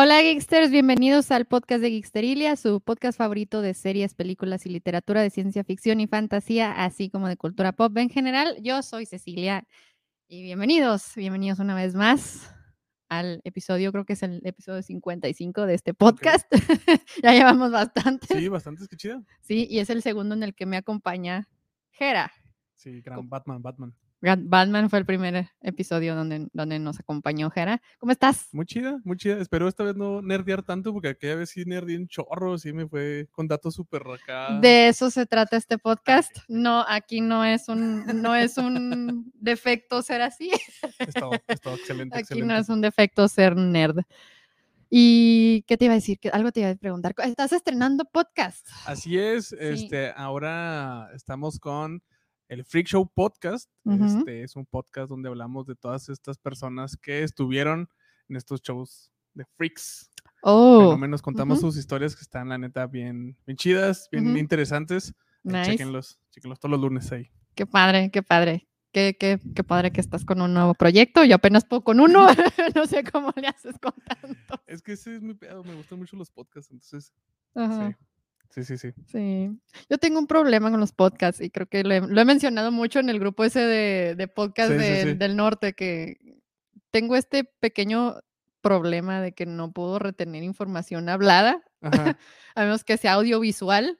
Hola Geeksters, bienvenidos al podcast de Geeksterilia, su podcast favorito de series, películas y literatura de ciencia ficción y fantasía, así como de cultura pop en general. Yo soy Cecilia y bienvenidos, bienvenidos una vez más al episodio, creo que es el episodio 55 de este podcast. ya llevamos bastante. Sí, bastante, es que chida. Sí, y es el segundo en el que me acompaña Jera. Sí, gran Batman, Batman. Batman fue el primer episodio donde, donde nos acompañó Jera. ¿Cómo estás? Muy chida, muy chida. Espero esta vez no nerdear tanto porque aquella vez sí nerdeé un chorro, sí me fue con datos súper acá. De eso se trata este podcast. No, aquí no es un, no es un defecto ser así. Está, excelente. Aquí no es un defecto ser nerd. ¿Y qué te iba a decir? Algo te iba a preguntar. ¿Estás estrenando podcast? Así es. Este, ahora estamos con el Freak Show Podcast. Este es un podcast donde hablamos de todas estas personas que estuvieron en estos shows de freaks. Oh. Al menos contamos sus historias que están, la neta, bien, bien chidas, bien interesantes. Eh, chequenlos, chequenlos todos los lunes ahí. Qué padre, qué padre. Qué, qué, qué, padre que estás con un nuevo proyecto. Yo apenas puedo con uno. no sé cómo le haces con tanto. Es que ese es muy pedo. Me gustan mucho los podcasts. Entonces, sí. Sí, sí, sí. Sí. Yo tengo un problema con los podcasts y creo que lo he, mencionado mucho en el grupo ese de, de podcast del norte, que tengo este pequeño problema de que no puedo retener información hablada, a menos que sea audiovisual.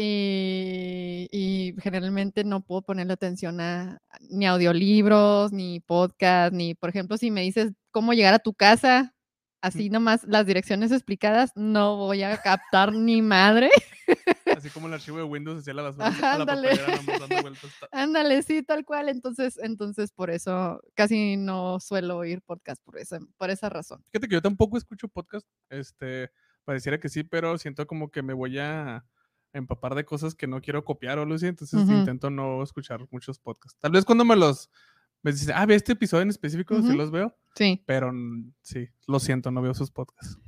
Y, y, generalmente no puedo ponerle atención a ni audiolibros, ni podcast, ni, por ejemplo, si me dices cómo llegar a tu casa, así nomás las direcciones explicadas, no voy a captar ni madre. Así como el archivo de Windows hacía la basura ándale. ándale, sí, tal cual. Entonces, entonces por eso casi no suelo oír podcast por esa, por esa razón. Fíjate que yo tampoco escucho podcast. Este, pareciera que sí, pero siento como que me voy a empapar de cosas que no quiero copiar o así, entonces intento no escuchar muchos podcasts. Tal vez cuando me los me dice, ah, ve este episodio en específico, si los veo. Sí. Pero sí, lo siento, no veo sus podcasts.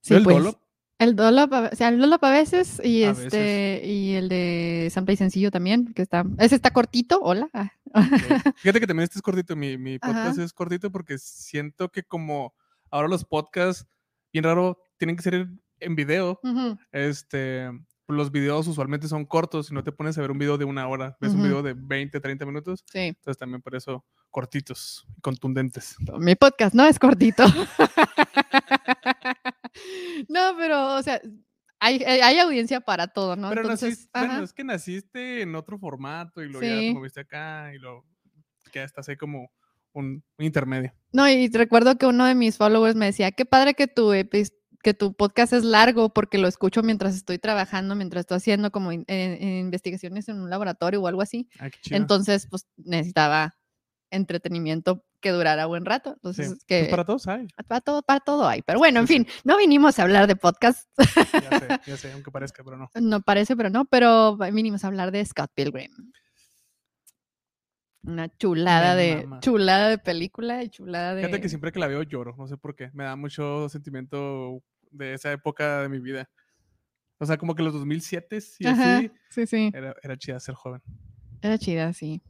Sí, el pues, Dolop? El Dolop, o sea, el Dolop a veces y este y el de Sample y Sencillo también, que está, ese está cortito, hola. Fíjate que también este es cortito, mi, mi podcast es cortito porque siento que como ahora los podcasts, bien raro, tienen que ser en video, este, los videos usualmente son cortos y no te pones a ver un video de una hora, ves un video de 20, 30 minutos. Sí. Entonces también por eso cortitos y contundentes. Mi podcast no es cortito. no, pero, o sea, hay, hay, audiencia para todo, ¿no? Pero Entonces, bueno, es que naciste en otro formato y lo ya te moviste acá y lo que estás ahí como un, intermedio. No, y recuerdo que uno de mis followers me decía, qué padre que tu que tu podcast es largo porque lo escucho mientras estoy trabajando, mientras estoy haciendo como investigaciones en un laboratorio o algo así. Entonces, pues necesitaba entretenimiento que durara buen rato. Entonces, pues, que para todos hay. Para todo, para todo hay. Pero bueno, en fin, no vinimos a hablar de podcast. Ya sé, ya sé, aunque parezca, pero no. No parece, pero no, pero vinimos a hablar de Scott Pilgrim. Una chulada de chulada de película y chulada de. Fíjate que siempre que la veo lloro, no sé por qué. Me da mucho sentimiento de esa época de mi vida. O sea, como que los 2007 y así. Sí, sí. Era, era chida ser joven. Era chida, sí.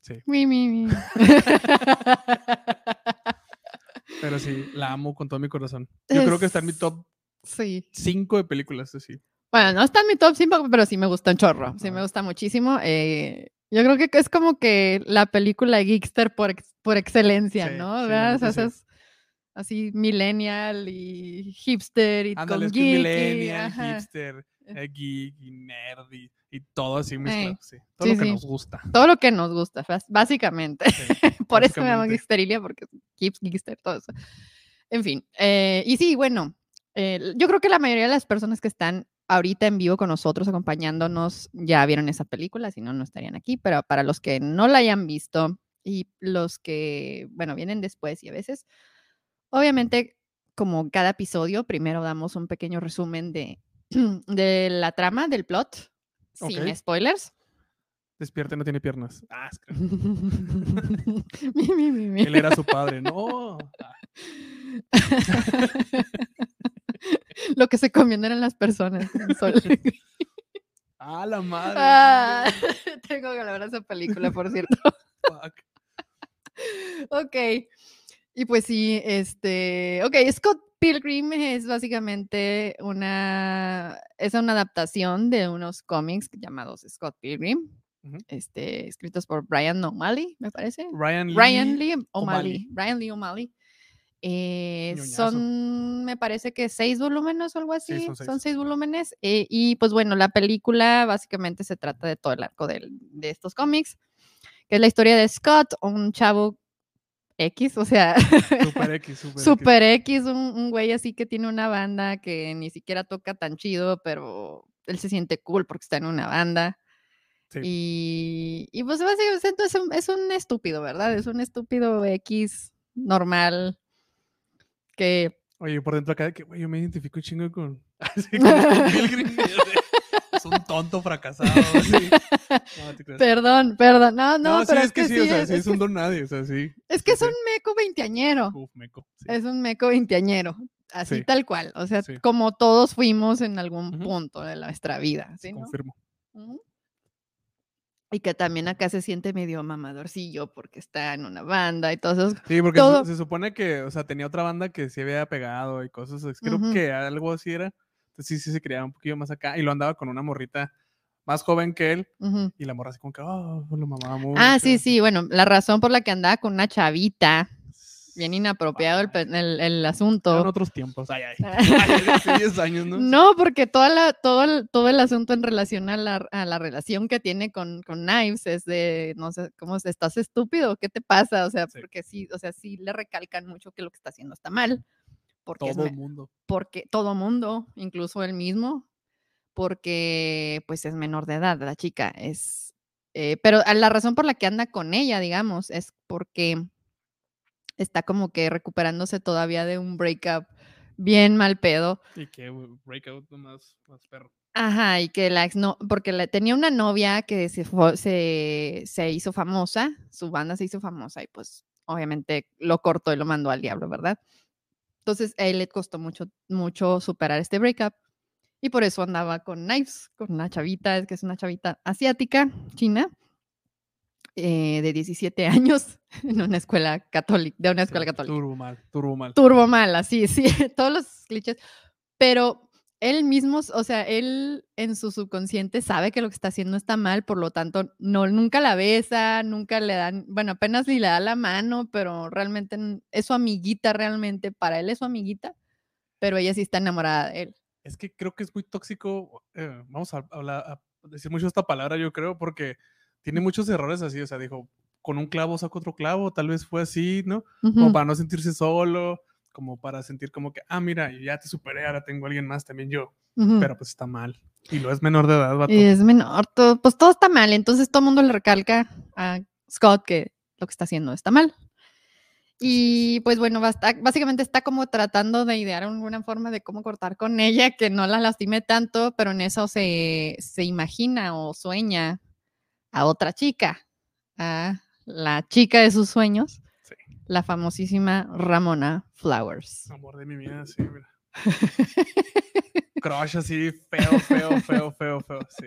Sí. Mi, mi, mi. Pero sí, la amo con todo mi corazón. Yo creo que está en mi top 5 de películas, así. Bueno, no está en mi top 5, pero sí me gusta un chorro. Sí me gusta muchísimo. Eh, yo creo que es como que la película Geekster por, por excelencia, ¿no? es, así millennial y hipster y Ándale, con geek. millennial, hipster, eh, geek y nerd y, todo así mezclado, sí. Todo lo que nos gusta. Todo lo que nos gusta, básicamente. por eso me llamo Geeksterilia, porque Geekster, todo eso. En fin, eh, y sí, bueno, eh, yo creo que la mayoría de las personas que están ahorita en vivo con nosotros, acompañándonos, ya vieron esa película, si no, no estarían aquí, pero para los que no la hayan visto y los que, bueno, vienen después y a veces, obviamente, como cada episodio, primero damos un pequeño resumen de, de la trama, del plot, sin spoilers. Despierte, no tiene piernas. Ah, Él era su padre, no. Lo que se comiendo eran las personas. ah, la madre. Ah, tengo que hablar de esa película, por cierto. ok. Y pues sí, este. Ok, Scott Pilgrim es básicamente una, es una adaptación de unos cómics llamados Scott Pilgrim, este, escritos por Brian O'Malley, me parece. Ryan Lee, Ryan Lee O'Malley. Ryan Lee O'Malley. Eh, son, me parece que seis volúmenes o algo así. son, seis. volúmenes. Eh, y pues bueno, la película básicamente se trata de todo el arco de, de estos cómics, que es la historia de Scott, un chavo X, o sea, super X, super, X, un, güey así que tiene una banda que ni siquiera toca tan chido, pero él se siente cool porque está en una banda. Y, y, pues básicamente es un, es un estúpido, ¿verdad? Es un estúpido X normal que... Oye, por dentro acá, que güey, yo me identifico chingo con... es un tonto fracasado. perdón, perdón. No, no, pero es, que, sí, o sea, sí es, un don nadie, o sea, sí. Es que es un meco veinteañero. Uf, meco. Es un meco veinteañero. Así tal cual. O sea, como todos fuimos en algún punto de nuestra vida. ¿sí, Confirmo. Y que también acá se siente medio mamadorcillo porque está en una banda y todo eso. Sí, porque se, supone que, o sea, tenía otra banda que se había pegado y cosas. Creo que algo así era. Entonces sí, sí se creaba un poquillo más acá. Y lo andaba con una morrita más joven que él. Y la morra así como que, oh, lo mamaba mucho. Ah, sí, sí. Bueno, la razón por la que andaba con una chavita bien inapropiado el, el, asunto. En otros tiempos, ay, ay. Hace 10 años, ¿no? No, porque toda la, todo, el, todo el asunto en relación a la, a la relación que tiene con, con, Knives es de, no sé, ¿cómo estás estúpido? ¿Qué te pasa? O sea, porque sí, o sea, sí le recalcan mucho que lo que está haciendo está mal. Porque todo el mundo. Porque todo mundo, incluso él mismo, porque pues es menor de edad, la chica es... Eh, pero la razón por la que anda con ella, digamos, es porque está como que recuperándose todavía de un breakup bien mal pedo. Y que breakup más, más perro. Ajá, y que la ex no, porque tenía una novia que se, se, se, hizo famosa, su banda se hizo famosa y pues obviamente lo cortó y lo mandó al diablo, ¿verdad? Entonces a él le costó mucho, mucho superar este breakup y por eso andaba con Knives, con una chavita, que es una chavita asiática, china, eh, de 17 años en una escuela católica, de una escuela católica. Turbo mal, turbo mal. Turbo mal, así, sí, todos los clichés. Pero él mismo, o sea, él en su subconsciente sabe que lo que está haciendo está mal, por lo tanto, no, nunca la besa, nunca le dan, bueno, apenas le da la mano, pero realmente es su amiguita, realmente, para él es su amiguita, pero ella sí está enamorada de él. Es que creo que es muy tóxico, eh, vamos a, hablar, a decir mucho esta palabra, yo creo, porque tiene muchos errores así, o sea, dijo, con un clavo saco otro clavo, tal vez fue así, ¿no? Como para no sentirse solo, como para sentir como que, ah, mira, ya te superé, ahora tengo a alguien más, también yo. Pero pues está mal. Y lo es menor de edad, Y es menor, todo, pues todo está mal. Entonces todo el mundo le recalca a Scott que lo que está haciendo está mal. Y pues bueno, básicamente está como tratando de idear alguna forma de cómo cortar con ella, que no la lastime tanto, pero en eso se, se imagina o sueña a otra chica, a la chica de sus sueños, la famosísima Ramona Flowers. Amor de mi vida, sí, mira. Crush así, feo, feo, feo, feo, feo, sí.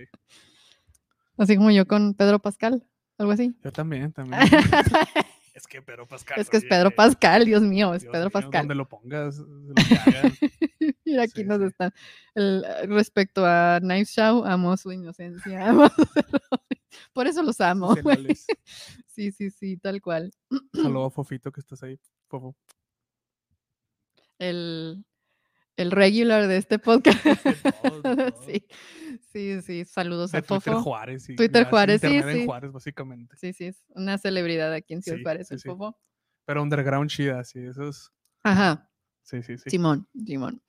Así como yo con Pedro Pascal, algo así. Yo también, también. es que Pedro Pascal. Es que es Pedro Pascal, Dios mío, es Pedro Pascal. Donde lo pongas, lo Mira, aquí nos está. respecto a Knife Show, amo su inocencia. Amo Por eso los amo. Sí, sí, sí, tal cual. Saludos, Fofito, que estás ahí. Fofo. El, el regular de este podcast. Sí, sí, sí. Saludos a Fofo. Twitter Juárez. Twitter Juárez, sí, sí. Juárez, básicamente. Sí, sí, es una celebridad aquí en Ciudad Juárez, el Fofo. Pero underground chida, sí, eso es. Ajá. Sí, sí, sí. Simón, Simón.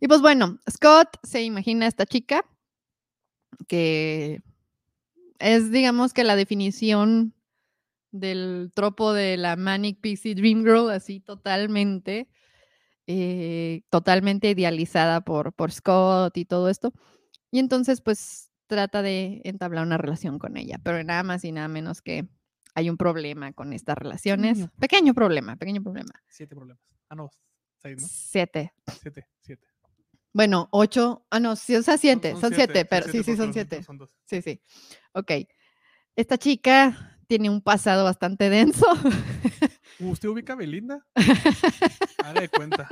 Y pues bueno, Scott se imagina a esta chica que es, digamos que la definición del tropo de la Manic Pixie Dream Girl, así totalmente, eh, totalmente idealizada por, por Scott y todo esto. Y entonces, pues, trata de entablar una relación con ella, pero nada más y nada menos que hay un problema con estas relaciones. Pequeño problema, pequeño problema. Siete problemas. Ah, no, seis, ¿no? Siete. Siete, siete. Bueno, ocho. Ah, no, sí, o sea, siete. Son, siete, pero sí, sí, son siete. Sí, sí. Ok. Esta chica tiene un pasado bastante denso. ¿Usted ubica a Belinda? Haga de cuenta.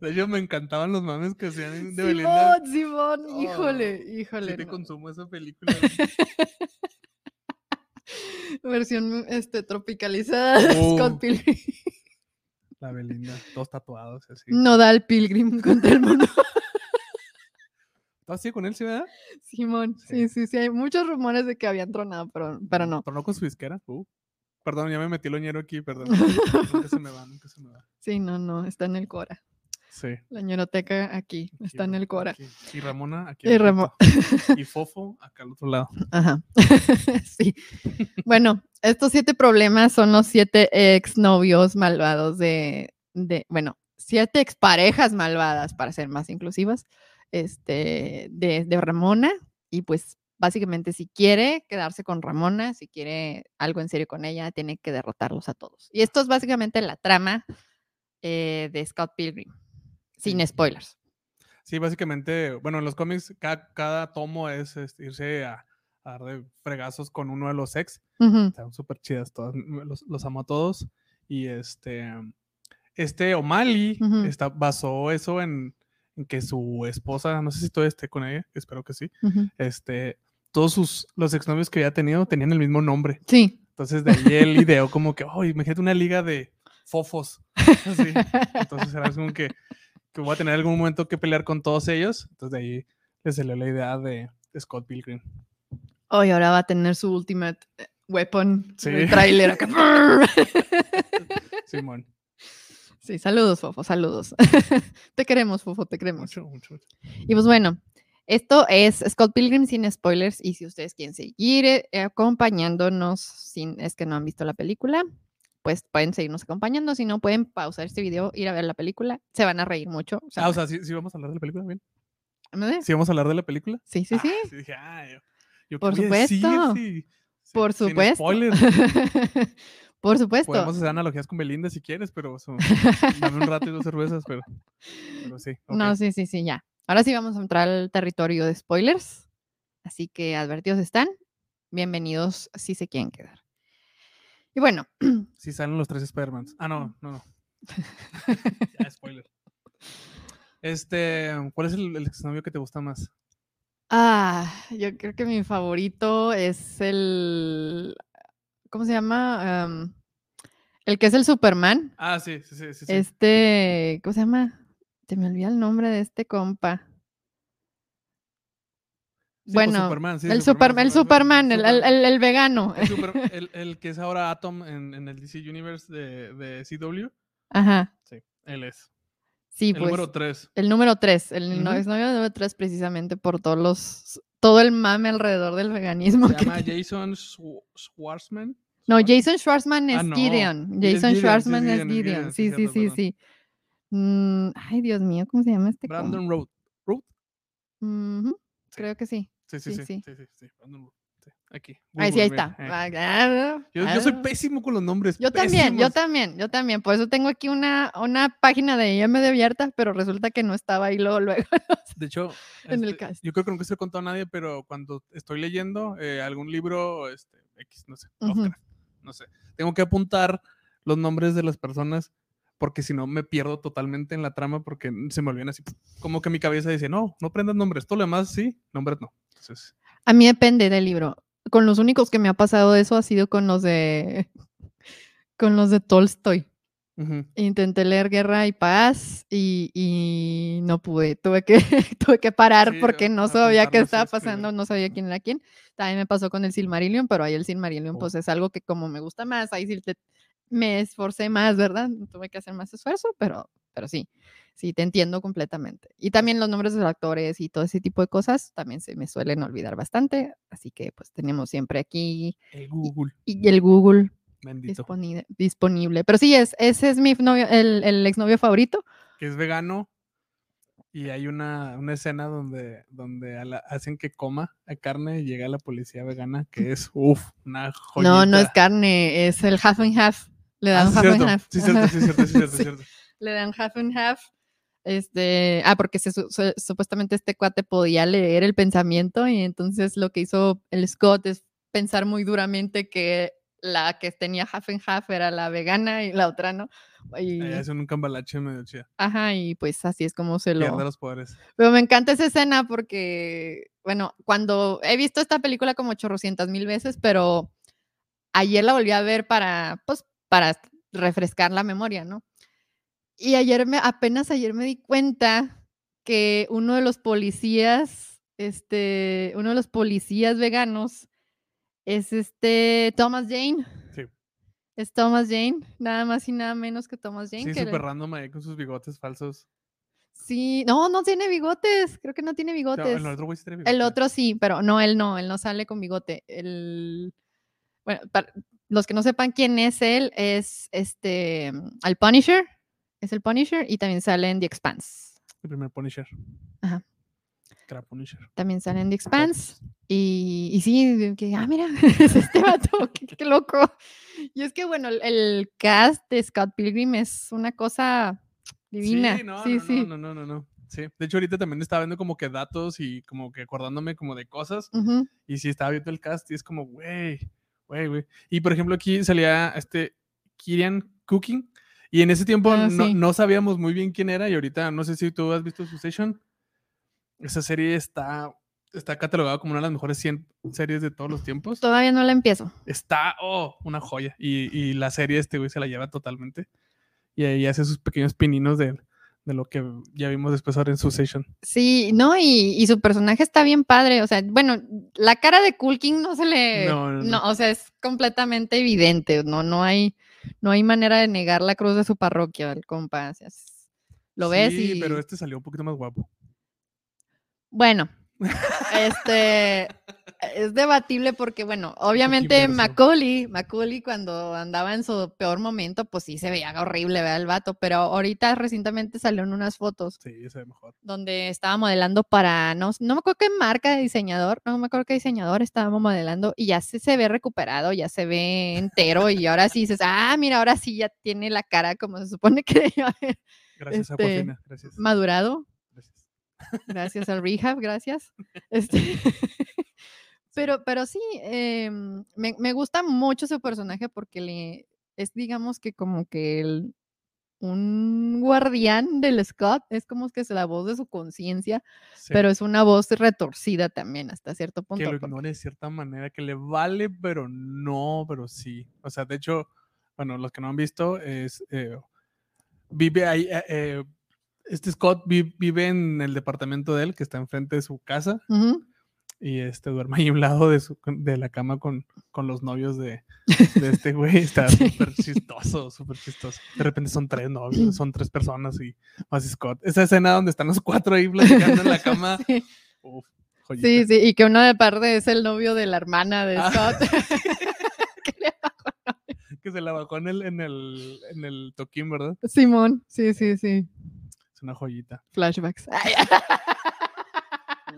De hecho, me encantaban los mames que hacían de Belinda. Simón, Simón, híjole, oh, híjole. Sí te consumo esa película. Versión este, tropicalizada oh. Scott Pilgrim. La Belinda, todos tatuados así. No da el Pilgrim contra el mundo. ¿Estás así con él, sí, verdad? Simón, sí. sí, sí, Hay muchos rumores de que habían tronado, pero, pero no. ¿Tronó con su disquera? Uh. Perdón, ya me metí el oñero aquí, perdón. nunca se me va, nunca se me va. Sí, no, no, está en el Cora. Sí. La ñeroteca aquí, está en el Cora. Y Ramona aquí. Y, Ramona. y Fofo acá al otro lado. Ajá. sí. bueno, estos siete problemas son los siete exnovios malvados de, de, bueno, siete exparejas malvadas, para ser más inclusivas, este, de, de Ramona. Y pues básicamente si quiere quedarse con Ramona, si quiere algo en serio con ella, tiene que derrotarlos a todos. Y esto es básicamente la trama eh, de Scott Pilgrim, sin spoilers. Sí, básicamente, bueno, en los cómics cada, tomo es, irse a, dar de fregazos con uno de los ex. Están súper chidas todas, los, amo a todos. Y este, este O'Malley está, basó eso en, que su esposa, no sé si todavía esté con ella, espero que sí, este, todos sus, los exnovios que había tenido tenían el mismo nombre. Sí. Entonces de ahí él ideó como que, oh, imagínate una liga de fofos. Entonces era como que, que voy a tener algún momento que pelear con todos ellos. Entonces de ahí le salió la idea de, Scott Pilgrim. Oh, y ahora va a tener su ultimate eh, weapon. Sí. El trailer Simón. Sí, saludos, Fofo, saludos. te queremos, Fofo, te queremos. Mucho, mucho. Y pues bueno, esto es Scott Pilgrim sin spoilers y si ustedes quieren seguir eh, acompañándonos, sin, es que no han visto la película, pues pueden seguirnos acompañando, si no pueden pausar este video, ir a ver la película, se van a reír mucho. O sea, ah, o sea, ¿sí, vamos a hablar de la película, bien. ¿Me ¿Sí vamos a hablar de la película? Sí, sí, sí. Ah, sí dije, ah, yo, Por supuesto. Por supuesto. Por supuesto. Podemos hacer analogías con Belinda si quieres, pero dame un rato y dos cervezas, pero, pero sí. No, sí, sí, sí, ya. Ahora sí vamos a entrar al territorio de spoilers. Así que advertidos están. Bienvenidos si se quieren quedar. Y bueno. Si salen los tres Spider-Mans. Ah, no, no, no. ya, spoiler. Este, ¿cuál es el, el exnovio que te gusta más? Ah, yo creo que mi favorito es el. ¿Cómo se llama? el que es el Superman. Ah, sí, sí, sí, sí. Este, ¿cómo se llama? Se me olvida el nombre de este compa. Pues, bueno, el, Superman, el Superman, el, vegano. El, que es ahora Atom en, el DC Universe de, CW. Ajá. Sí, él es. Sí, el pues, número 3. El número 3. El uh -huh. número 3 precisamente por todos los todo el mame alrededor del veganismo. Se llama Jason Schwartzman. No, Jason Schwartzman es ah, Gideon. Jason Schwartzman es Gideon. Sí, sí, sí, sí. Mm, ay, Dios mío, ¿cómo se llama este? Brandon Road. ¿Road? Creo que sí. Sí, sí, sí. sí, sí, sí, Aquí. ahí sí, ahí está. Yo, yo, soy pésimo con los nombres. Yo también, yo también, yo también. Por eso tengo aquí una, una página de IMD abierta, pero resulta que no estaba ahí luego. luego de hecho, en el este, cast. yo creo que nunca se lo he contado a nadie, pero cuando estoy leyendo eh, algún libro, este, X, no sé, no sé, tengo que apuntar los nombres de las personas porque si no me pierdo totalmente en la trama porque se me olvidan así, como que mi cabeza dice, no, no prendas nombres, todo lo demás sí, nombres no. Entonces... A mí depende del libro. Con los únicos que me ha pasado eso ha sido con los de, con los de Tolstoy. Intenté leer Guerra y Paz y, no pude, tuve que, tuve que parar porque no sabía qué estaba pasando, no sabía quién era quién. También me pasó con el Silmarillion, pero ahí el Silmarillion pues es algo que como me gusta más, ahí sí te, me esforcé más, ¿verdad? Tuve que hacer más esfuerzo, pero, pero sí, sí, te entiendo completamente. Y también los nombres de los actores y todo ese tipo de cosas también se me suelen olvidar bastante, así que pues tenemos siempre aquí el Google. Y, el Google disponible, disponible. Pero sí, es, ese es mi novio, el, el exnovio favorito. Que es vegano. Y hay una, una escena donde, donde hacen que coma carne y llega la policía vegana, que es, uff, una joyita. No, no es carne, es el half and half. Le dan ah, half and half. Sí, cierto, sí, cierto, sí, cierto, sí. cierto. Le dan half and half. Este, ah, porque supuestamente este cuate podía leer el pensamiento y entonces lo que hizo el Scott es pensar muy duramente que la que tenía half and half era la vegana y la otra no. Y... es un cambalache medio chida. Ajá, y pues así es como se lo... Pierde los poderes. Pero me encanta esa escena porque, bueno, cuando he visto esta película como chorrocientas mil veces, pero ayer la volví a ver para, pues, para refrescar la memoria, ¿no? Y ayer me, apenas ayer me di cuenta que uno de los policías, este, uno de los policías veganos es este Thomas Jane. Sí. Es Thomas Jane, nada más y nada menos que Thomas Jane. Sí, súper random ahí con sus bigotes falsos. Sí, no, no tiene bigotes, creo que no tiene bigotes. el, otro el otro sí, pero no, él no, él no sale con bigote. El, bueno, para los que no sepan quién es él, es este, el Punisher, es el Punisher y también sale en The Expanse. El primer Punisher. Ajá. Punisher. También sale en The Expanse. Y, y sí, que, ah, mira, es este vato, qué, loco. Y es que, bueno, el, cast de Scott Pilgrim es una cosa divina. Sí, no, no, no, no, no, no, Sí, de hecho ahorita también estaba viendo como que datos y como que acordándome como de cosas. Y sí, estaba viendo el cast y es como, güey, güey, güey. Y por ejemplo aquí salía este Kirian Cooking. Y en ese tiempo ah, no, no, sabíamos muy bien quién era y ahorita no sé si tú has visto su session. Esa serie está está catalogado como una de las mejores 100 series de todos los tiempos. Todavía no la empiezo. Está, oh, una joya. Y, y la serie este güey se la lleva totalmente. Y ahí hace sus pequeños pininos de, de lo que ya vimos después ahora en su session. Sí, no, y, y, su personaje está bien padre. O sea, bueno, la cara de Kulkin no se le. No, no, o sea, es completamente evidente. No, no hay, no hay manera de negar la cruz de su parroquia, el compa. lo ves sí, pero este salió un poquito más guapo. Bueno, este es debatible porque, bueno, obviamente Macaulay, Macaulay cuando andaba en su peor momento, pues sí se veía horrible, ¿verdad? El vato, pero ahorita recientemente salió en unas fotos. Sí, se ve mejor. Donde estaba modelando para, no, no me acuerdo qué marca de diseñador, no me acuerdo qué diseñador estábamos modelando y ya se, se ve recuperado, ya se ve entero y ahora sí dices, ah, mira, ahora sí ya tiene la cara como se supone que debe haber. Gracias, este, gracias. Madurado. Gracias al rehab, gracias. Este, pero, pero sí, em, me, gusta mucho su personaje porque le, es, digamos que como que el, un guardián del Scott, es como que es la voz de su conciencia, pero es una voz retorcida también hasta cierto punto. Que lo ignore de cierta manera, que le vale, pero no, pero sí. O sea, de hecho, bueno, los que no han visto, es, eh, vive ahí, eh, eh, este Scott vive en el departamento de él, que está enfrente de su casa. Y este duerme ahí a un lado de, su, de la cama con, con los novios de, de este güey. Está súper chistoso, súper chistoso. De repente son tres novios, son tres personas y más Scott. Esa escena donde están los cuatro ahí platicando en la cama. Sí. sí, sí, y que uno de parte es el novio de la hermana de ah. Scott. que se la bajó en el, en el, en el toquín, ¿verdad? Simón, sí, sí, sí una joyita. Flashbacks.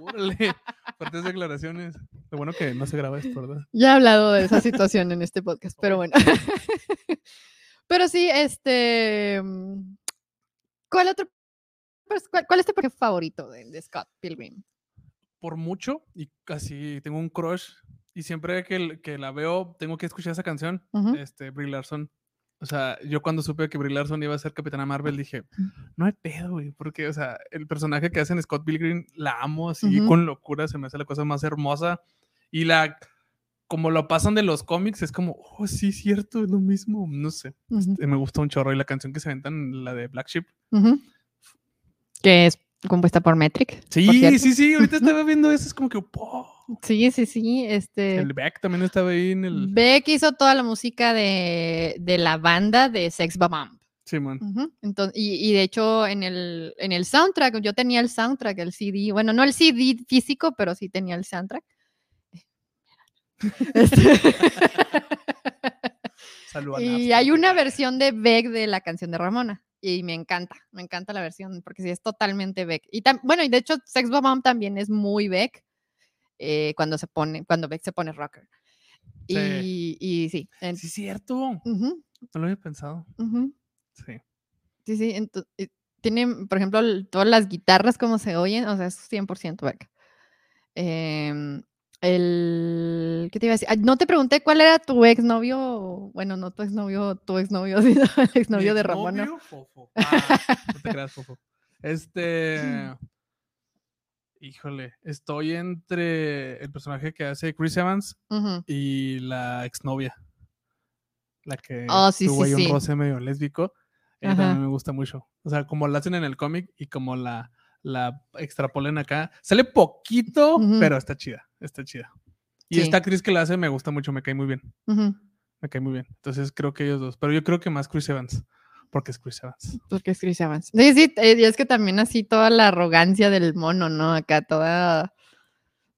Órale, fuertes declaraciones. Lo bueno que no se graba esto, ¿verdad? Ya he hablado de esa situación en este podcast, pero bueno. pero sí, este. Mm, ¿Cuál otro? Pues, ¿Cuál, es tu personaje favorito de, Scott Pilgrim? Por mucho, y casi tengo un crush. Y siempre que, que la veo, tengo que escuchar esa canción, este, Brie Larson. O sea, yo cuando supe que Brie Larson iba a ser Capitana Marvel dije, no hay pedo, güey, porque, o sea, el personaje que hacen Scott Pilgrim la amo así con locura, se me hace la cosa más hermosa. Y la, como lo pasan de los cómics, es como, oh, sí, cierto, es lo mismo, no sé. Este, me gusta un chorro. Y la canción que se aventan, la de Black Sheep. Que es compuesta por Metric. Sí, sí, sí, ahorita estaba viendo eso, es como que, oh, Sí, sí, sí. Este, el Beck también estaba ahí en el. Beck hizo toda la música de, la banda de Sex Bomb. Sí, man. Entonces, y, de hecho, en el, en el soundtrack, yo tenía el soundtrack, el CD. Bueno, no el CD físico, pero sí tenía el soundtrack. Este y hay una versión de Beck de la canción de Ramona. Y me encanta, me encanta la versión, porque sí es totalmente Beck. Y bueno, y de hecho, Sex Bomb también es muy Beck eh, cuando se pone, cuando Beck se pone rocker. Y, y, sí. sí, es cierto. No lo había pensado. Sí. Sí, sí. tiene, por ejemplo, todas las guitarras como se oyen, o sea, es 100% Beck. Em, el, ¿qué te iba a decir? no te pregunté cuál era tu exnovio, bueno, no tu exnovio, tu exnovio, sino el exnovio de Ramona. Fofo. Ah, no te creas, Fofo. Este, híjole, estoy entre el personaje que hace Chris Evans y la exnovia. La que oh, sí, tuvo ahí un roce medio lésbico. Ella también me gusta mucho. O sea, como la hacen en el cómic y como la, la extrapolen acá. Sale poquito, pero está chida. Está chida. Y esta actriz que la hace me gusta mucho, me cae muy bien. Me cae muy bien. Entonces creo que ellos dos. Pero yo creo que más Chris Evans. Porque es Chris Evans. Porque es Chris Evans. Sí, sí, eh, y es que también así toda la arrogancia del mono, ¿no? Acá toda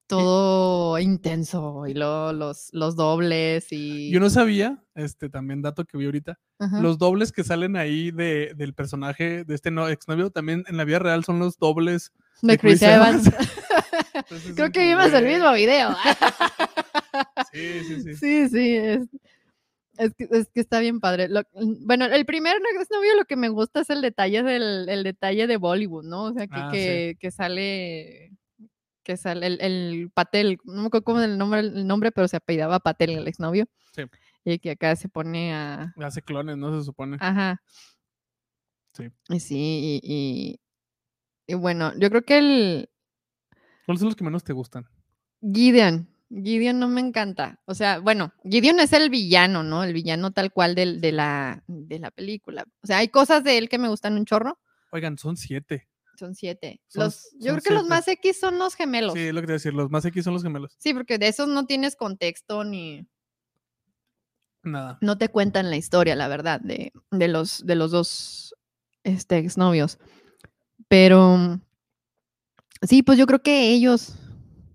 todo intenso y luego los, los dobles y... Yo no sabía, este también dato que vi ahorita, los dobles que salen ahí de, del personaje de este no, exnovio también en la vida real son los dobles de, Chris, Evans. Creo que vimos el mismo video. sí, sí, sí. Sí, sí, es, que, es que está bien padre. bueno, el primer exnovio lo que me gusta es el detalle del el detalle de Bollywood, ¿no? O sea, que, ah, que, que sale que sale el, el, Patel, no me acuerdo cómo es el nombre, el nombre, pero se apellidaba Patel, el exnovio. Sí. Y que acá se pone a. Hace clones, ¿no? Se supone. Ajá. Sí. Y sí, y, y, bueno, yo creo que el. ¿Cuáles son los que menos te gustan? Gideon. Gideon no me encanta. O sea, bueno, Gideon es el villano, ¿no? El villano tal cual de, de, la, de la película. O sea, hay cosas de él que me gustan un chorro. Oigan, son siete. Son siete. los, yo creo que los más X son los gemelos. Sí, lo que te decir, los más X son los gemelos. Sí, porque de esos no tienes contexto ni. Nada. No te cuentan la historia, la verdad, de, de los, de los dos este, exnovios. Pero. Sí, pues yo creo que ellos.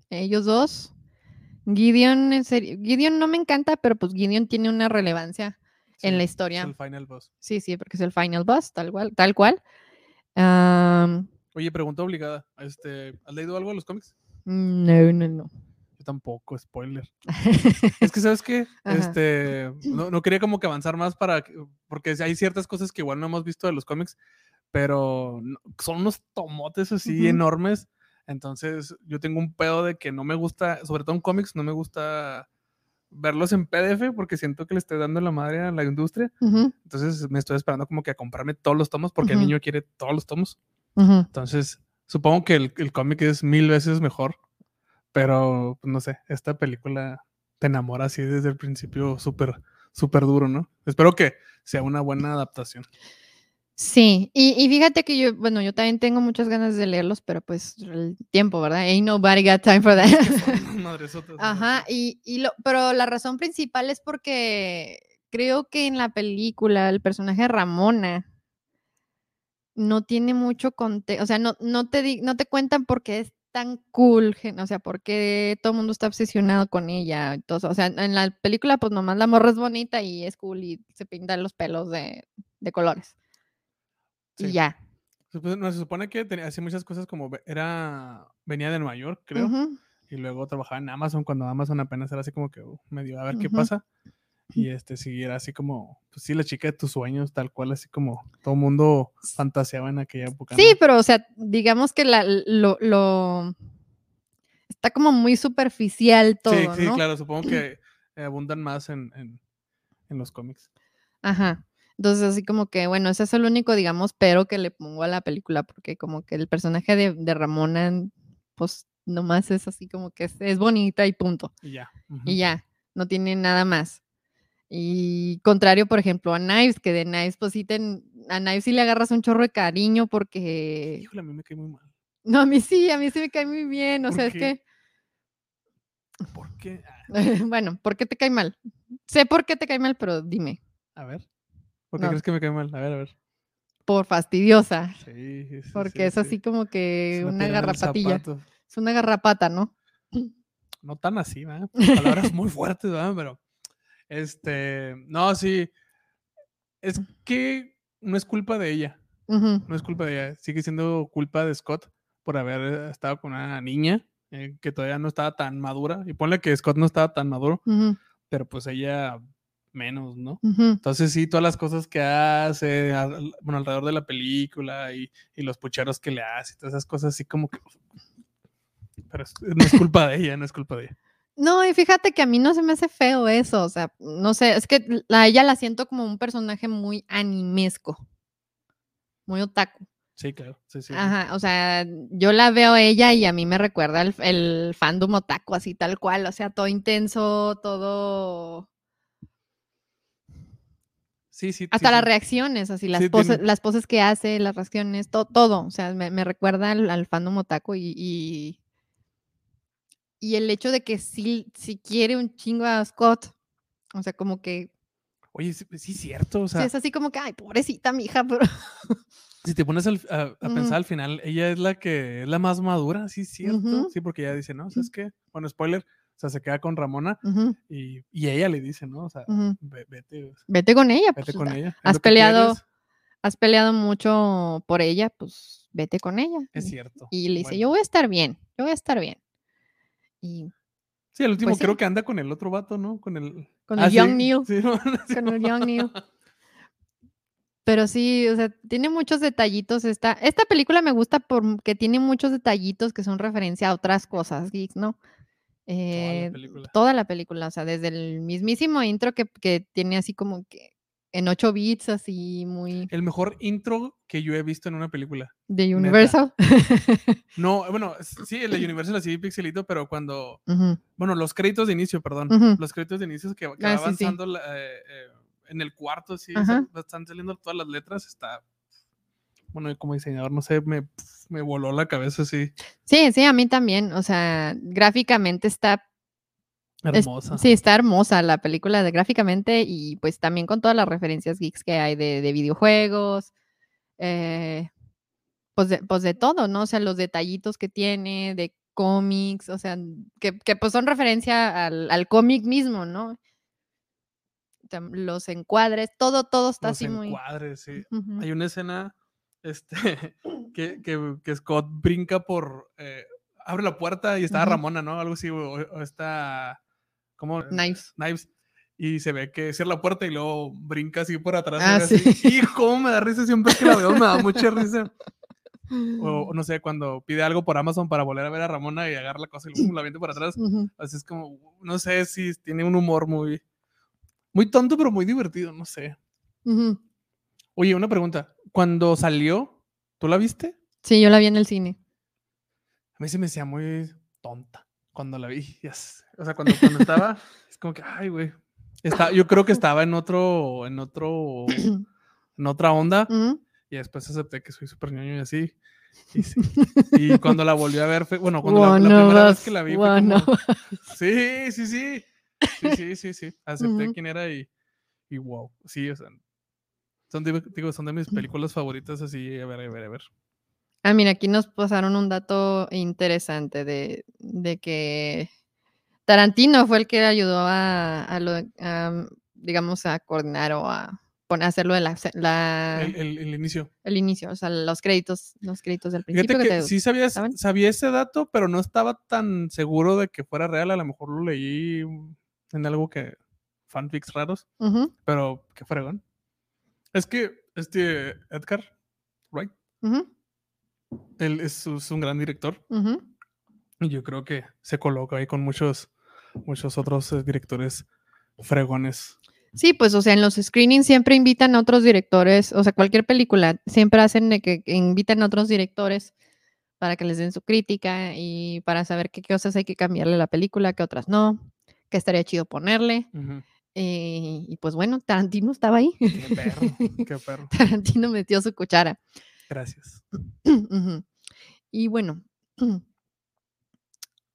Ellos dos. Gideon, en serio, Gideon no me encanta, pero pues Gideon tiene una relevancia en la historia. Es el final boss. Sí, sí, porque es el final boss, tal cual. Tal cual. Oye, pregunta obligada. Este, ¿Has leído algo de los cómics? No, no, no. Yo tampoco, spoiler. es que, ¿sabes qué? Este, no, quería como que avanzar más para, porque hay ciertas cosas que igual no hemos visto de los cómics, pero son unos tomotes así enormes. Entonces, yo tengo un pedo de que no me gusta, sobre todo en cómics, no me gusta verlos en PDF porque siento que le estoy dando la madre a la industria. Entonces me estoy esperando como que a comprarme todos los tomos porque el niño quiere todos los tomos. Entonces supongo que el, el cómic es mil veces mejor, pero pues, no sé, esta película te enamora así desde el principio súper, súper duro, ¿no? Espero que sea una buena adaptación. Sí, y, fíjate que yo, bueno, yo también tengo muchas ganas de leerlos, pero pues el tiempo, ¿verdad? Ain't nobody got time for that. Ajá, y, y lo, pero la razón principal es porque creo que en la película el personaje Ramona no tiene mucho contexto, o sea, no, no, te, no te cuentan por qué es tan cool, o sea, por qué todo el mundo está obsesionado con ella. Entonces, o sea, en la película pues nomás la morra es bonita y es cool y se pintan los pelos de, de colores. Y ya. No, se supone que tenía, hacía muchas cosas como era, venía de Nueva York, creo, y luego trabajaba en Amazon cuando Amazon apenas era así como que uh, medio a ver qué pasa. Y este, siguiera así como, pues sí, la chica de tus sueños, tal cual, así como todo el mundo fantaseaba en aquella época. Sí, pero o sea, digamos que la, lo, lo, está como muy superficial todo. Sí, sí, claro, supongo que abundan más en, en, en los cómics. Ajá. Entonces, así como que, bueno, ese es el único, digamos, pero que le pongo a la película, porque como que el personaje de, Ramona, pues nomás es así como que es, bonita y punto. Y ya. Y ya, no tiene nada más. Y contrario, por ejemplo, a Knives, que de Knives, pues sí, a Knives sí le agarras un chorro de cariño porque... Híjole, a mí me cae muy mal. No, a mí sí, a mí sí me cae muy bien, o sea, es que... ¿Por qué? bueno, ¿por qué te cae mal? Sé por qué te cae mal, pero dime. A ver. ¿Por qué crees que me cae mal? A ver, a ver. Por fastidiosa. Sí, sí Porque es así como que una, garrapatilla. Es una garrapata, ¿no? No tan así, ¿verdad? Palabras muy fuertes, ¿verdad? Pero, este, no, sí. Es que no es culpa de ella. No es culpa de ella. Sigue siendo culpa de Scott por haber estado con una niña eh, que todavía no estaba tan madura. Y ponle que Scott no estaba tan maduro, pero pues ella menos, ¿no? Entonces sí, todas las cosas que hace, bueno, alrededor de la película y, los pucheros que le hace y todas esas cosas así como que... Pero no es culpa de ella, no es culpa de ella. No, y fíjate que a mí no se me hace feo eso, o sea, no sé, es que a ella la siento como un personaje muy animesco, muy otaku. Sí, claro, sí, sí. Ajá, o sea, yo la veo a ella y a mí me recuerda el, el fandom otaku, así tal cual, o sea, todo intenso, todo... Sí, sí. Hasta las reacciones, así, las, poses, las poses que hace, las reacciones, todo, o sea, me, recuerda al, fandom otaku y y el hecho de que sí, si quiere un chingo a Scott, o sea, como que... Oye, sí, sí cierto, o sea... Sí, es así como que, ay, pobrecita mi hija, pero... Si te pones a, pensar al final, ella es la que es la más madura, sí, cierto. Sí, porque ella dice, ¿no? ¿Sabes qué? Bueno, spoiler, sea, se queda con Ramona y, y, ella le dice, ¿no? O sea, vete. Vete con ella. Vete pues, con ella. Has peleado, has peleado mucho por ella, pues vete con ella. Es cierto. Y le dice, yo voy a estar bien, yo voy a estar bien. Y, sí, el último pues creo que anda con el otro vato, ¿no? Con el, con el ah, Young Neil. con el Young Neil. Pero sí, o sea, tiene muchos detallitos. Esta, esta película me gusta porque tiene muchos detallitos que son referencia a otras cosas, geeks, ¿no? Toda, la eh, toda, la película, o sea, desde el mismísimo intro que, que tiene así como que en 8 bits, así muy. El mejor intro que yo he visto en una película. ¿De Universal? no, bueno, sí, el de Universal así pixelito, pero cuando. Bueno, los créditos de inicio, perdón. Los créditos de inicio que, que va ah, avanzando eh, eh, en el cuarto, sí, están saliendo todas las letras, está. Bueno, como diseñador, no sé, me, me voló la cabeza, sí. Sí, sí, a mí también. O sea, gráficamente está Hermosa. sí, está hermosa la película de, gráficamente y pues también con todas las referencias geeks que hay de, videojuegos, eh, pues, de, pues de todo, ¿no? O sea, los detallitos que tiene, de cómics, o sea, que, pues son referencia al, cómic mismo, ¿no? Los encuadres, todo, todo está así muy... Encuadres, sí. Hay una escena este, que, que, Scott brinca por... Eh, abre la puerta y está Ramona, ¿no? Algo así, o está como Knives. Knives. Y se ve que cierra la puerta y luego brinca así por atrás. Ah, sí. cómo me da risa siempre que la veo, me da mucha risa. O no sé, cuando pide algo por Amazon para volver a ver a Ramona y agarra la cosa y la viente por atrás. Así es como, no sé si tiene un humor muy, muy tonto, pero muy divertido, no sé. Oye, una pregunta. Cuando salió, ¿tú la viste? Sí, yo la vi en el cine. A mí se me decía muy tonta cuando la vi. O sea, cuando, cuando estaba, es como que, ay, güey. Está, yo creo que estaba en otro, en otro, en otra onda. Y después acepté que soy súper ñoño y así. Y, cuando la volví a ver, fue, bueno, cuando la, primera vez que la vi, fue como, sí, sí, sí. Sí, sí, sí, sí. Acepté quién era y, y wow. Sí, o sea, son digo, son de mis películas favoritas así, a ver, a ver, a ver. Ah, mira, aquí nos pasaron un dato interesante de, que Tarantino fue el que ayudó a, lo, digamos, a coordinar o a poner, hacerlo de la... el, inicio. El inicio, o sea, los créditos, los créditos del principio. que, sí sabía, sabía ese dato, pero no estaba tan seguro de que fuera real. A lo mejor lo leí en algo que... fanfics raros, pero qué fregón. Es que este Edgar, right? Él es, un gran director. Y yo creo que se coloca ahí con muchos, muchos otros eh, directores fregones. Sí, pues, o sea, en los screenings siempre invitan a otros directores, o sea, cualquier película, siempre hacen de que, invitan a otros directores para que les den su crítica y para saber qué cosas hay que cambiarle a la película, qué otras no, qué estaría chido ponerle. Eh, y pues bueno, Tarantino estaba ahí. Qué perro, qué perro. Tarantino metió su cuchara. Gracias. Y bueno, te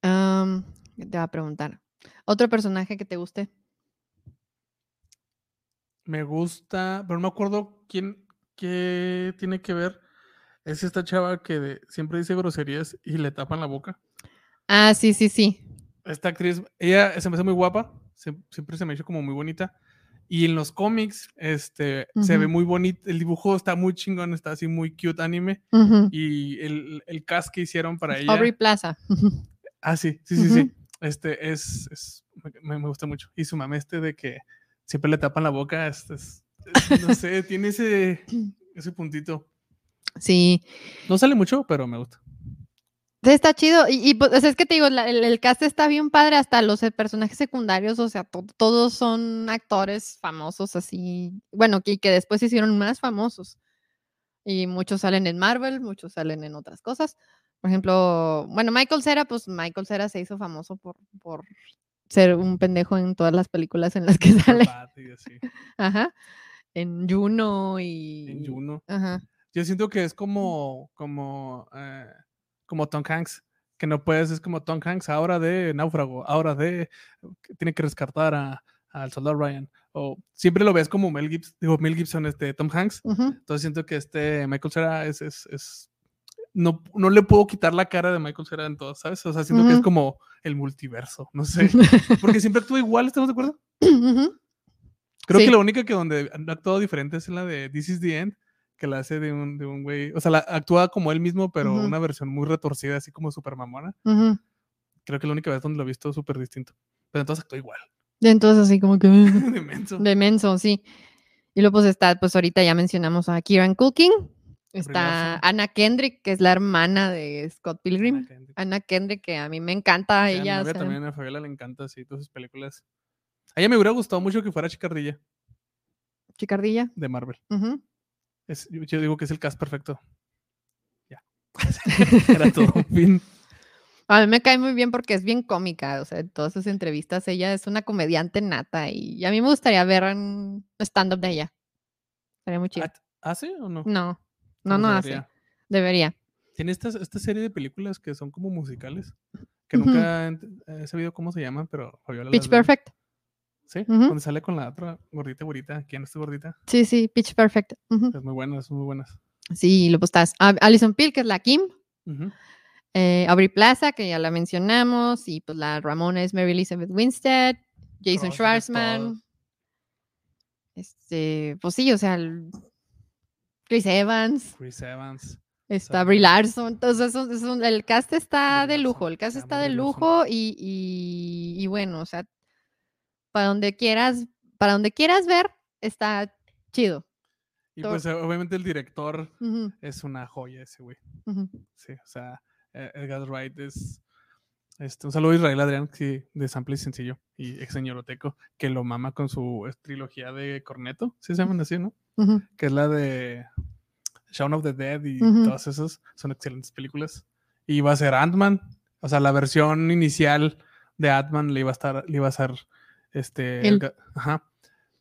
voy a preguntar, ¿otro personaje que te guste? Me gusta, pero no me acuerdo quién, qué tiene que ver. Es esta chava que siempre dice groserías y le tapan la boca. Ah, sí, sí, sí. Esta actriz, ella se me hace muy guapa, siempre se me ha hecho como muy bonita. Y en los cómics, este, se ve muy bonito, el dibujo está muy chingón, está así muy cute anime. Y el, el, cast que hicieron para ella. Aubrey Plaza. ah, sí, sí, sí, sí. Este es, es me, me, gusta mucho. Y su mame este de que siempre le tapan la boca, este es, no sé, tiene ese, ese puntito. Sí. No sale mucho, pero me gusta. Está chido. Y, pues es que te digo, el, cast está bien padre, hasta los personajes secundarios, o sea, todos son actores famosos así, bueno, que, que después se hicieron más famosos. Y muchos salen en Marvel, muchos salen en otras cosas. Por ejemplo, bueno, Michael Cera, pues Michael Cera se hizo famoso por, por ser un pendejo en todas las películas en las que sale. Ajá. En Juno y. En Juno. Ajá. Yo siento que es como, como, eh, como Tom Hanks, que no puedes, es como Tom Hanks ahora de náufrago, ahora de tiene que rescatar al soldado Ryan. O siempre lo ves como Mel Gibson, digo Mel Gibson, este Tom Hanks. Entonces siento que este Michael Cera es, es, es no, no le puedo quitar la cara de Michael Cera en todo, ¿sabes? O sea, siento que es como el multiverso, no sé. Porque siempre actúa igual, ¿estamos de acuerdo? Creo que la única que donde ha actuado diferente es en la de This is the End, que la hace de un, de un güey, o sea, la, actúa como él mismo, pero una versión muy retorcida, así como super mamona. Creo que la única vez donde lo he visto súper distinto. Pero entonces actúa igual. Entonces así como que... Demenso. Demenso, sí. Y luego pues está, pues ahorita ya mencionamos a Kieran Culkin, Está Anna Kendrick, que es la hermana de Scott Pilgrim. Anna Kendrick, que a mí me encanta. ella, a también a Fabiola le encanta, sí, todas sus películas. A ella me hubiera gustado mucho que fuera Chicardilla. ¿Chicardilla? De Marvel. Yo, digo que es el cast perfecto. Ya. Era todo. Fin. A mí me cae muy bien porque es bien cómica, o sea, en todas sus entrevistas ella es una comediante nata y a mí me gustaría ver un stand-up de ella. Sería muy chido. ¿Hace o no? No. No, no hace. Debería. Tiene esta, esta serie de películas que son como musicales, que nunca he sabido cómo se llaman, pero Pitch Perfect. Sí, donde sale con la otra gordita, gordita. ¿Quién es tu gordita? Sí, sí, Pitch Perfect. Es muy buenas, muy buenas. Sí, lo estás. Alison Peel, que es la Kim. Eh, Aubrey Plaza, que ya la mencionamos. Y pues la Ramona es Mary Elizabeth Winstead. Jason Schwartzman. Este, pues sí, o sea, Chris Evans. Chris Evans. Está Brie Larson. Entonces, el cast está de lujo. El cast está de lujo y, bueno, o sea, para donde quieras, para donde quieras ver, está chido. Y pues obviamente el director es una joya ese güey. Sí, o sea, e, Edgar Wright es este, un saludo a Israel Adrián, sí, de Sample y Sencillo, y ex señoroteco, que lo mama con su trilogía de Corneto, ¿sí se llaman así, no? Que es la de Shaun of the Dead y todas esas, son excelentes películas. Y va a ser Ant-Man, o sea, la versión inicial de Ant-Man le iba a estar, le iba a ser, este, ajá,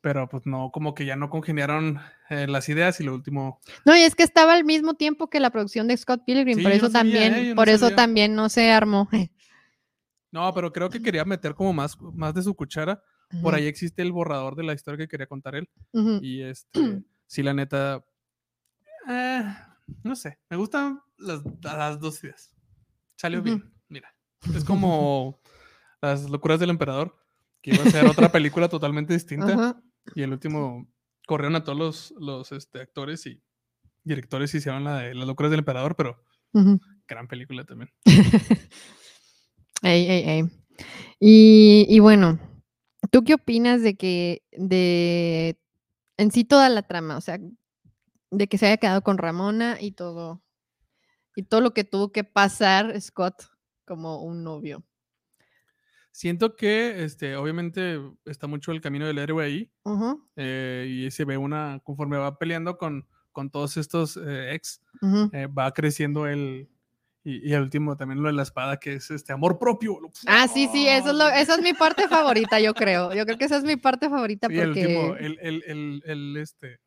pero pues no, como que ya no congeniaron eh, las ideas y lo último. No, y es que estaba al mismo tiempo que la producción de Scott Pilgrim, por eso también, eh, por eso también no se armó. No, pero creo que quería meter como más, más de su cuchara. Por ahí existe el borrador de la historia que quería contar él. Y este, sí, la neta, eh, no sé, me gustan las, las dos ideas. Salió bien, mira. Es como las locuras del emperador, que iba a ser otra película totalmente distinta. Y el último corrieron a todos los, los este, actores y directores y hicieron la de las locuras del emperador, pero gran película también. Y, bueno, ¿tú qué opinas de que, de, en sí toda la trama, o sea, de que se haya quedado con Ramona y todo, y todo lo que tuvo que pasar Scott como un novio? Siento que, este, obviamente, está mucho el camino del héroe ahí. Eh, y se ve una, conforme va peleando con, con todos estos eh, ex, eh, va creciendo el, y, y, al último también lo de la espada, que es este amor propio. Ah, sí, sí, eso es, lo, eso es mi parte favorita, yo creo. Yo creo que esa es mi parte favorita porque... El último, el, el, el, el, este...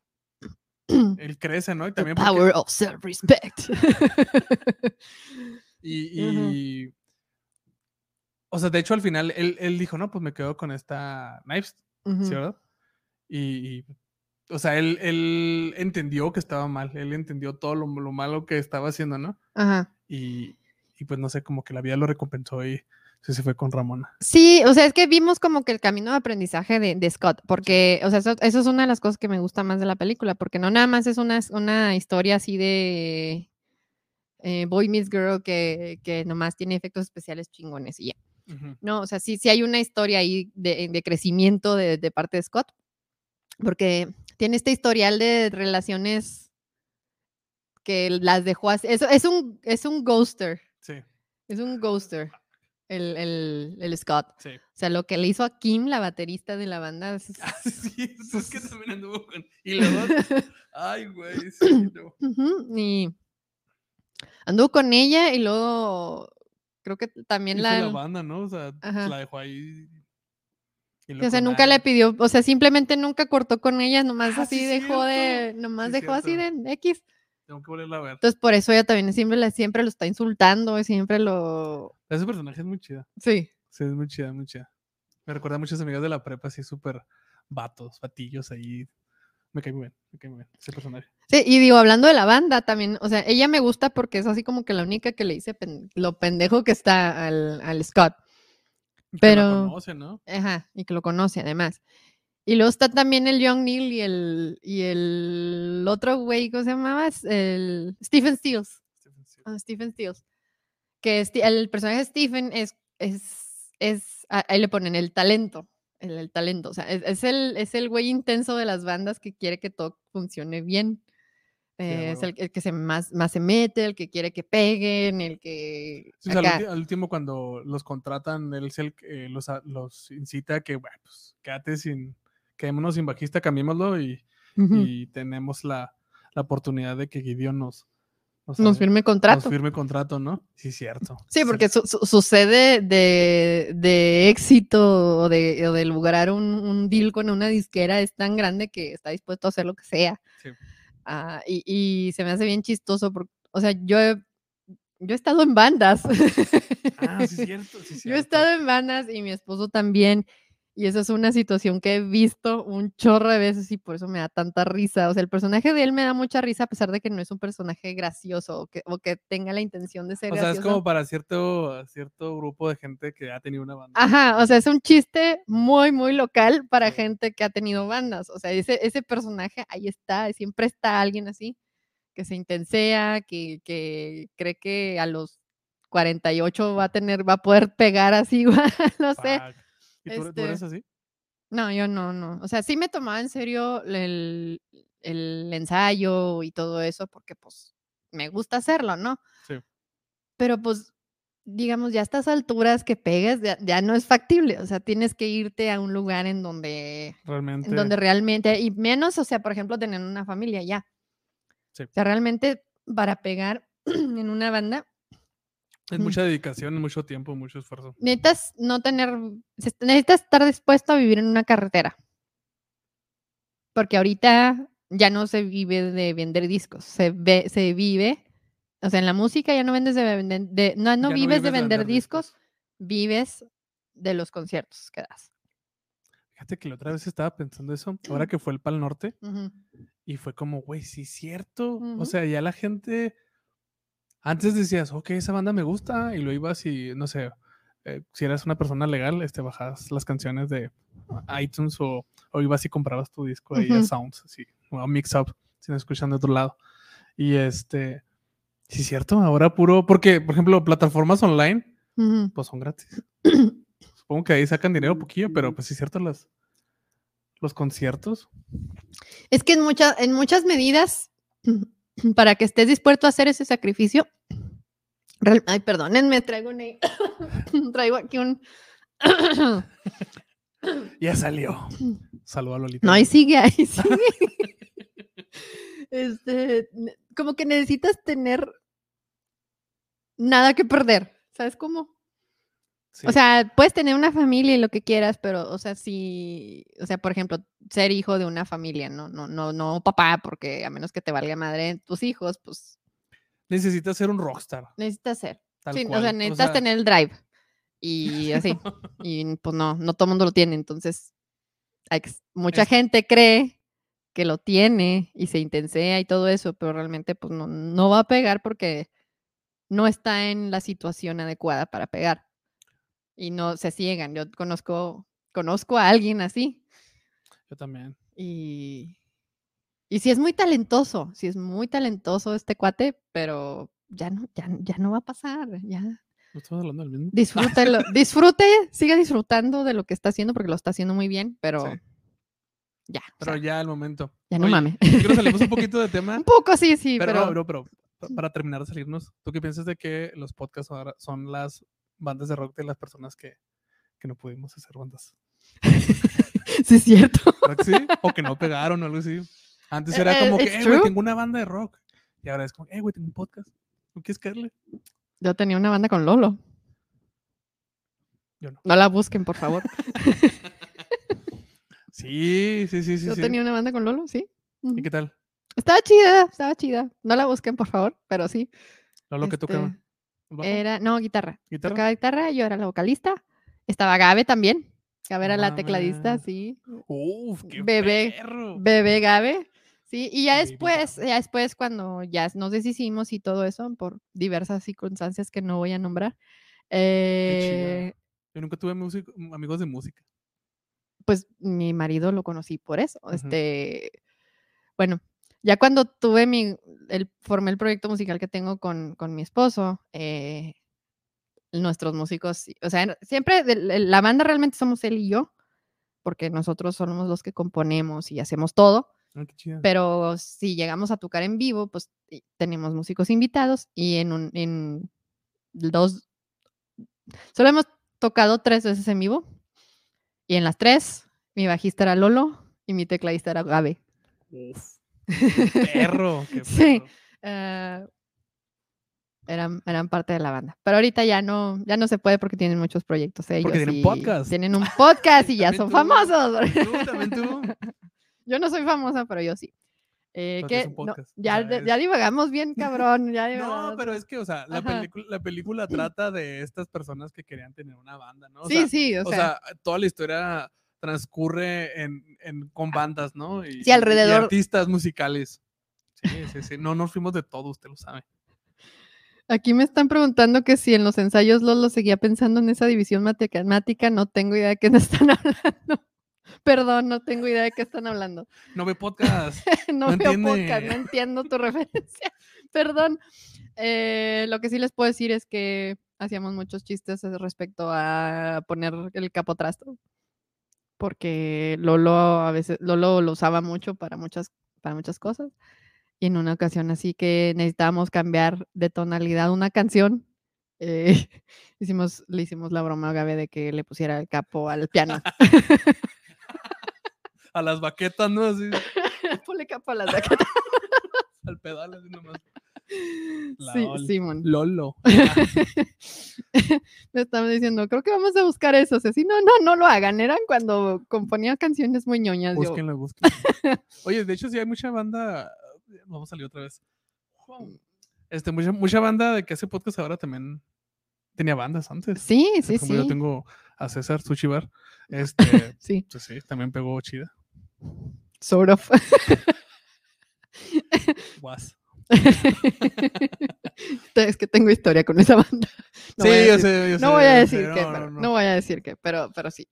Él crece, ¿no? Y también power of self-respect. y, y o sea, de hecho al final él, él, dijo, no, pues me quedo con esta Knives, ¿sí, verdad? Y, y, o sea, él, él, entendió que estaba mal, él entendió todo lo, lo malo que estaba haciendo, ¿no? Ajá. Y, pues no sé, como que la vida lo recompensó y se fue con Ramona. Sí, o sea, es que vimos como que el camino de aprendizaje de, Scott, porque, o sea, eso, es una de las cosas que me gusta más de la película, porque no nada más es una, una historia así de eh, Boy Meets Girl que, que nomás tiene efectos especiales chingones y ya. No, o sea, sí, sí hay una historia ahí de, de crecimiento de, de, parte de Scott, porque tiene este historial de relaciones que las dejó así. Es, es, un, es un ghoster. Sí. Es un ghoster. El, el, el Scott. Sí. O sea, lo que le hizo a Kim, la baterista de la banda. Es... Ah, sí, es que también anduvo con. Y luego. Ay, güey, sí, no. Y anduvo con ella y luego. Creo que también la. la banda, ¿no? O sea, la dejó ahí. O sea, nunca le pidió, o sea, simplemente nunca cortó con ella, nomás ah, así dejó de, nomás dejó así de X. Tengo que volverla a ver. Entonces, por eso ella también siempre, siempre lo está insultando, siempre lo... Ese personaje es muy chida. Sí. Sí, es muy chida, muy chida. Me recuerda a muchas amigas de la prepa, así súper vatos, batillos ahí. Me cae muy bien, me cae muy bien ese personaje. Sí, y digo, hablando de la banda también, o sea, ella me gusta porque es así como que la única que le dice lo pendejo que está al, al Scott. Pero... Que lo conoce, ¿no? Ajá, y que lo conoce además. Y luego está también el Young Neil y el, y el otro güey, ¿cómo se llamaba? El Stephen Stills. Stephen Stills. Ah, que el personaje de Stephen es, es, es, ahí le ponen el talento. El, talento. O sea, es, el, es el güey intenso de las bandas que quiere que todo funcione bien. es el, que se más, más se mete, el que quiere que peguen, el que... al, último cuando los contratan, él es el que los, los incita a que, bueno, pues quédate sin, quedémonos sin bajista, cambiémoslo y, y tenemos la, la, oportunidad de que Gideon nos, nos, firme contrato. Nos firme contrato, ¿no? Sí, cierto. Sí, porque sucede de, de, éxito o de, de lograr un, un, deal con una disquera es tan grande que está dispuesto a hacer lo que sea. Sí. Ah, y, y, se me hace bien chistoso, porque, o sea, yo he, yo he estado en bandas. Ah, sí, cierto, sí, cierto. Yo he estado en bandas y mi esposo también. Y esa es una situación que he visto un chorro de veces y por eso me da tanta risa. O sea, el personaje de él me da mucha risa a pesar de que no es un personaje gracioso o que, o que tenga la intención de ser. O sea, es como para cierto, cierto grupo de gente que ha tenido una banda. Ajá, o sea, es un chiste muy, muy local para gente que ha tenido bandas. O sea, ese, ese personaje ahí está, siempre está alguien así, que se intensea, que, que cree que a los 48 va a tener, va a poder pegar así, no sé. ¿Y tú, eres este así? No, yo no, no. O sea, sí me tomaba en serio el, el ensayo y todo eso porque pues me gusta hacerlo, ¿no? Sí. Pero pues, digamos, ya a estas alturas que pegues ya, no es factible. O sea, tienes que irte a un lugar en donde realmente, en donde realmente, y menos, o sea, por ejemplo, tener una familia ya. Sí. O sea, realmente para pegar en una banda, es mucha dedicación, mucho tiempo, mucho esfuerzo. Necesitas no tener, necesitas estar dispuesto a vivir en una carretera. Porque ahorita ya no se vive de vender discos, se, ve, se vive, o sea, en la música ya no vendes de, de no, no, vives de vender, discos, vives de los conciertos que das. Fíjate que la otra vez estaba pensando eso, ahora que fue el Pal Norte, y fue como, güey, sí es cierto. O sea, ya la gente antes decías, ok, esa banda me gusta, y lo ibas y, no sé, eh, si eras una persona legal, este, bajabas las canciones de iTunes o, o ibas y comprabas tu disco ahí a Sounds, así, o a Mix Up, si no escuchan de otro lado. Y este, sí, es cierto, ahora puro, porque, por ejemplo, plataformas online, pues son gratis. Supongo que ahí sacan dinero poquillo, pero pues sí es cierto, las, los conciertos. Es que en, muchas en muchas medidas, para que estés dispuesto a hacer ese sacrificio, Ay, perdónenme, traigo, traigo aquí un... ya salió. Saludos a Lolita. No, ahí sigue, ahí sigue. este, como que necesitas tener nada que perder. ¿Sabes cómo? O sea, puedes tener una familia y lo que quieras, pero, o sea, si, o sea, por ejemplo, ser hijo de una familia, no, no, no, no papá, porque a menos que te valga madre tus hijos, pues necesitas ser un rockstar. Necesitas ser. sí, o sea, necesitas tener el drive. Y así. y pues no, no todo el mundo lo tiene. Entonces, hay mucha gente cree que lo tiene y se intensea y todo eso, pero realmente pues no, no va a pegar porque no está en la situación adecuada para pegar. Y no se ciegan. Yo conozco, conozco a alguien así. Yo también. Y, y sí es muy talentoso, sí es muy talentoso este cuate, pero ya no, ya, ya no va a pasar, ya. No estamos hablando del mismo. Disfrútelo, disfrute, siga disfrutando de lo que está haciendo porque lo está haciendo muy bien, pero ya. Pero ya el momento. Ya no mames. Creo que salimos un poquito de tema. un poco, sí, sí, pero. Pero, pero, para terminar de salirnos, ¿tú qué piensas de que los podcasts ahora son las bandas de rock de las personas que, que no pudimos hacer bandas? sí, es cierto. Sí? O que no pegaron o algo así. Antes era como que, eh, güey, tengo una banda de rock. Y ahora es como, eh, güey, tengo un podcast. ¿No quieres caerle? Yo tenía una banda con Lolo. Yo no. No la busquen, por favor. sí, sí, sí, sí. Yo tenía una banda con Lolo, sí. ¿Y qué tal? Estaba chida, estaba chida. No la busquen, por favor, pero sí. ¿Lolo que tocaba? Era, no, guitarra. ¿Guitarra? Tocaba guitarra, yo era la vocalista. Estaba Gabe también. Gabe era la tecladista, sí. Uf, qué bebé, perro. Bebé Gabe. Sí, y ya después, ya después cuando ya nos deshicimos y todo eso, por diversas circunstancias que no voy a nombrar. Eh, Yo nunca tuve amigos de música. Pues mi marido lo conocí por eso. Este, bueno, ya cuando tuve mi, el, formé el proyecto musical que tengo con, con mi esposo, eh, nuestros músicos, o sea, siempre la banda realmente somos él y yo, porque nosotros somos los que componemos y hacemos todo. Ah, pero si llegamos a tocar en vivo, pues tenemos músicos invitados y en, un, en dos, solo hemos tocado tres veces en vivo y en las tres mi bajista era Lolo y mi tecladista era Gabe. Uf, perro, qué perro. Sí. Uh, eran, eran parte de la banda. Pero ahorita ya no, ya no se puede porque tienen muchos proyectos ellos. Porque tienen podcast. Tienen un podcast y ya son famosos. ¿Tú, también tú. Yo no soy famosa, pero yo sí. Eh, que, ya, ya divagamos bien, cabrón. Ya no, pero es que, o sea, la, la, película trata de estas personas que querían tener una banda, ¿no? sí, sí, o, sea, toda la historia transcurre en, en, con bandas, ¿no? Y, sí, alrededor. Y artistas musicales. Sí, sí, sí. No nos fuimos de todo, usted lo sabe. Aquí me están preguntando que si en los ensayos Lolo seguía pensando en esa división matemática, no tengo idea de qué me están hablando. Perdón, no tengo idea de qué están hablando. No ve podcast. no, veo podcast, no entiendo tu referencia. Perdón. Eh, lo que sí les puedo decir es que hacíamos muchos chistes respecto a poner el capotrasto. Porque Lolo a veces, Lolo lo usaba mucho para muchas, para muchas cosas. Y en una ocasión así que necesitábamos cambiar de tonalidad una canción, eh, hicimos, le hicimos la broma a Gabe de que le pusiera el capo al piano. a las baquetas, ¿no? Así. Ponle capo a las baquetas. al pedal, así nomás. sí, Simón. Lolo. Me estaban diciendo, creo que vamos a buscar eso. O sea, sí, no, no, no lo hagan. Eran cuando componía canciones muy ñoñas. Búsquenlo, búsquenlo. Oye, de hecho, sí hay mucha banda vamos a salir otra vez. Este, mucha, mucha banda de que hace podcast ahora también tenía bandas antes. Sí, sí, sí. Yo tengo a César Sushi Bar. Este, sí. Pues sí, también pegó chida. Sort of. Was. es que tengo historia con esa banda. No sí, yo sé, yo no Voy a decir que, pero, no, voy a decir que, pero, pero sí.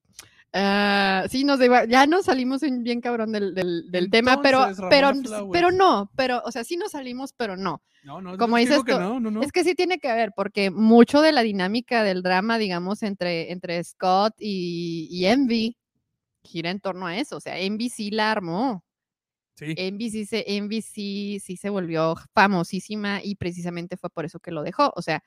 Uh, sí, nos ya nos salimos bien cabrón del, del, tema, pero, pero, pero no, pero, o sea, sí nos salimos, pero no. No, no, como dices no, es que sí tiene que ver, porque mucho de la dinámica del drama, digamos, entre, entre Scott y, y Envy gira en torno a eso. O sea, Envy sí la armó. Sí. Envy, sí se, sí, se volvió famosísima y precisamente fue por eso que lo dejó. O sea,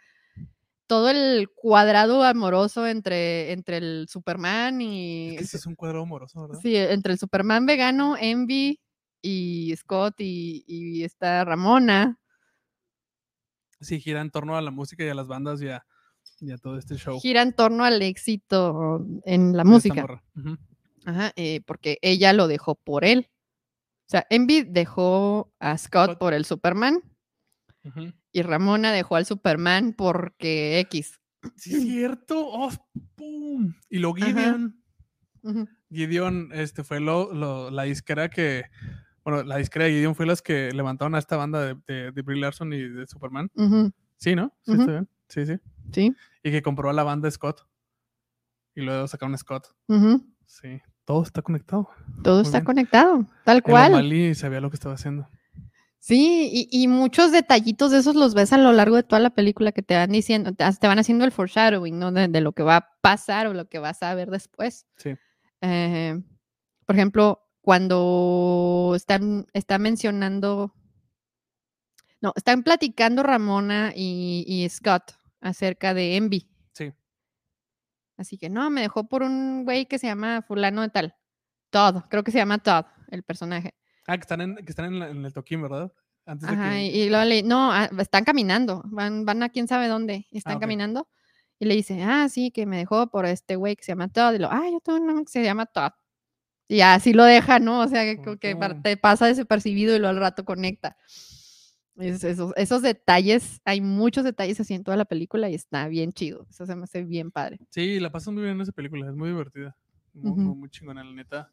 todo el cuadrado amoroso entre, entre el Superman y... Es es un cuadrado amoroso, ¿verdad? Sí, entre el Superman vegano, Envy y Scott y, y esta Ramona. Sí, gira en torno a la música y a las bandas y a, todo este show. Gira en torno al éxito en la música. Ajá, eh, porque ella lo dejó por él. O sea, Envy dejó a Scott, por el Superman. Y Ramona dejó al Superman porque X. Sí, es cierto. Oh, ¡pum! Y lo Gideon. Gideon este, fue lo, la disquera que. Bueno, la disquera de Gideon fue las que levantaron a esta banda de, de, de Brie Larson y de Superman. Sí, ¿no? Sí, está bien. Sí, sí. Sí. Y que compró a la banda Scott. Y luego sacaron a Scott. Sí. Todo está conectado. Todo está conectado, tal cual. Mali sabía lo que estaba haciendo. Sí, y, muchos detallitos de esos los ves a lo largo de toda la película que te van diciendo, te, van haciendo el foreshadowing, ¿no? De, lo que va a pasar o lo que vas a ver después. Sí. Eh, por ejemplo, cuando están, está mencionando, No, están platicando Ramona y, Scott acerca de Envy. Sí. Así que no, me dejó por un güey que se llama fulano de tal. Todd, creo que se llama Todd, el personaje. Ah, que están en, que están en, el toquín, ¿verdad? Antes Ajá, y, luego le, no, ah, están caminando, van, van a quién sabe dónde, están ah, caminando. Y le dice, ah, sí, que me dejó por este güey que se llama Todd. Y lo, ah, yo tengo un nombre que se llama Todd. Y así lo deja, ¿no? O sea, que, que te pasa desapercibido y luego al rato conecta. Esos, esos, detalles, hay muchos detalles así en toda la película y está bien chido. Eso se me hace bien padre. Sí, la pasan muy bien en esa película, es muy divertida. Muy, muy chingona, la neta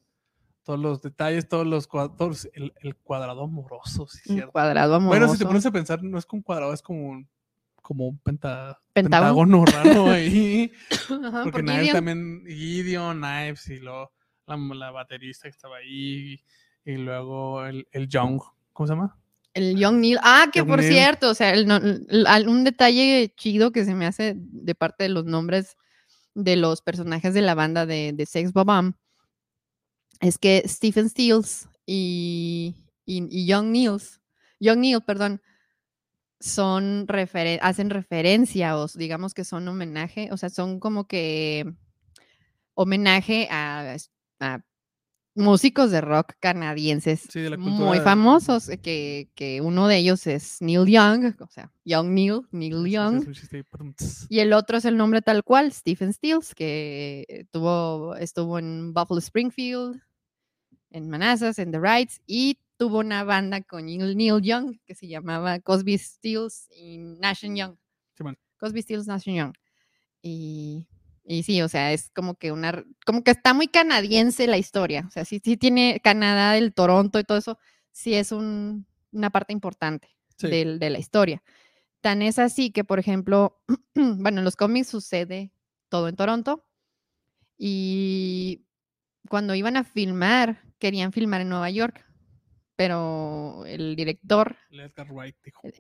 todos los detalles, todos los cuadros, el, cuadrado amoroso, sí, El cuadrado amoroso. Bueno, si te pones a pensar, no es como un cuadrado, es como un, como un pentágono raro ahí. porque Knives también, Gideon, Knives y luego la, baterista que estaba ahí y luego el, el Young, ¿cómo se llama? El Young Neil. Ah, que por cierto, o sea, un detalle chido que se me hace de parte de los nombres de los personajes de la banda de, de Sex Bobam es que Stephen Stills y, Young Niels, Young Neil, perdón, son hacen referencia o digamos que son homenaje, o sea, son como que homenaje a, músicos de rock canadienses muy famosos, que, que, uno de ellos es Neil Young, o sea, Young Neil, Neil Young, y el otro es el nombre tal cual, Stephen Stills, que tuvo, estuvo en Buffalo Springfield, en Manassas, en The Rights, y tuvo una banda con Neil Young que se llamaba Cosby Stills y Nation Young. Cosby Stills, Nation Young. Y, y, sí, o sea, es como que una, como que está muy canadiense la historia. O sea, sí, sí tiene Canadá, el Toronto y todo eso, sí es un, una parte importante de, de la historia. Tan es así que, por ejemplo, bueno, en los cómics sucede todo en Toronto. Y cuando iban a filmar querían filmar en Nueva York, pero el director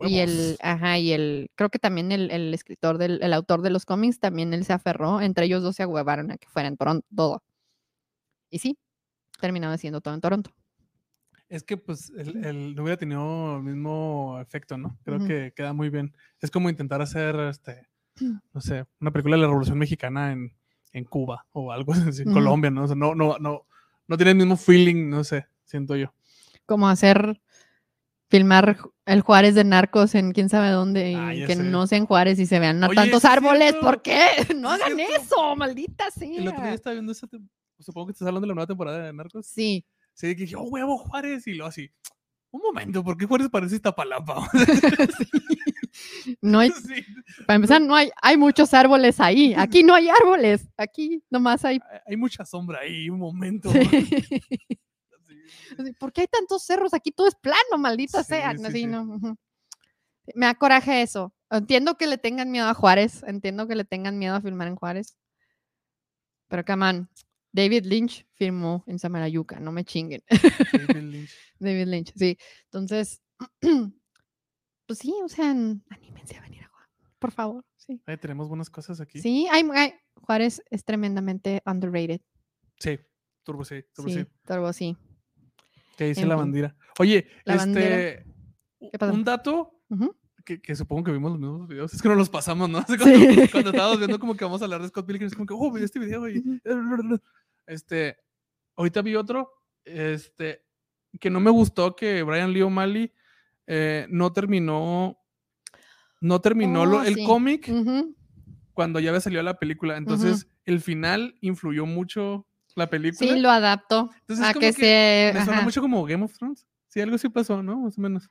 y el ajá y el creo que también el, escritor del el autor de los cómics también él se aferró entre ellos dos se ahuevaron a que fuera en Toronto todo. Y sí terminaba siendo todo en Toronto. Es que pues el, no hubiera tenido el mismo efecto no creo que queda muy bien. Es como intentar hacer este no sé una película de la Revolución Mexicana en, en Cuba o algo así en Colombia no no no no no tiene el mismo feeling, no sé, siento yo. Como hacer, filmar el Juárez de Narcos en quién sabe dónde y ah, que no sean Juárez y se vean tantos árboles. ¿Por qué? No hagan eso, maldita sea. El otro día estaba viendo esa, supongo que estás hablando de la nueva temporada de Narcos. Sí. Sí, que dije, oh, huevo, Juárez, y lo así. Un momento, ¿por qué Juárez parece Iztapalapa? No hay, para empezar, no hay, hay muchos árboles ahí. Aquí no hay árboles. Aquí nomás hay. Hay mucha sombra ahí, un momento. ¿Por qué hay tantos cerros? Aquí todo es plano, maldita sea. Me da coraje eso. Entiendo que le tengan miedo a Juárez. Entiendo que le tengan miedo a filmar en Juárez. Pero, come David Lynch firmó en Samalayuca, no me chinguen. David Lynch. David Lynch, sí. Entonces, pues sí, o sea, anímense a venir a Juárez, por favor. Sí. tenemos buenas cosas aquí. Sí, hay, Juárez es tremendamente underrated. Sí, Turbo sí, Turbo sí. Turbo sí. Que dice la bandera. Oye, este, un dato que, supongo que vimos los mismos videos, es que no los pasamos, ¿no? Cuando, estábamos viendo como que vamos a hablar de Scott Pilgrim, es como que, oh, este video y... Este, ahorita vi otro, este, que no me gustó que Brian Lee O'Malley eh, no terminó, no terminó oh, el cómic cuando ya había salido la película. Entonces, el final influyó mucho la película. Sí, lo adaptó a que, se... Me suena mucho como Game of Thrones. Sí, algo sí pasó, ¿no? Más o menos.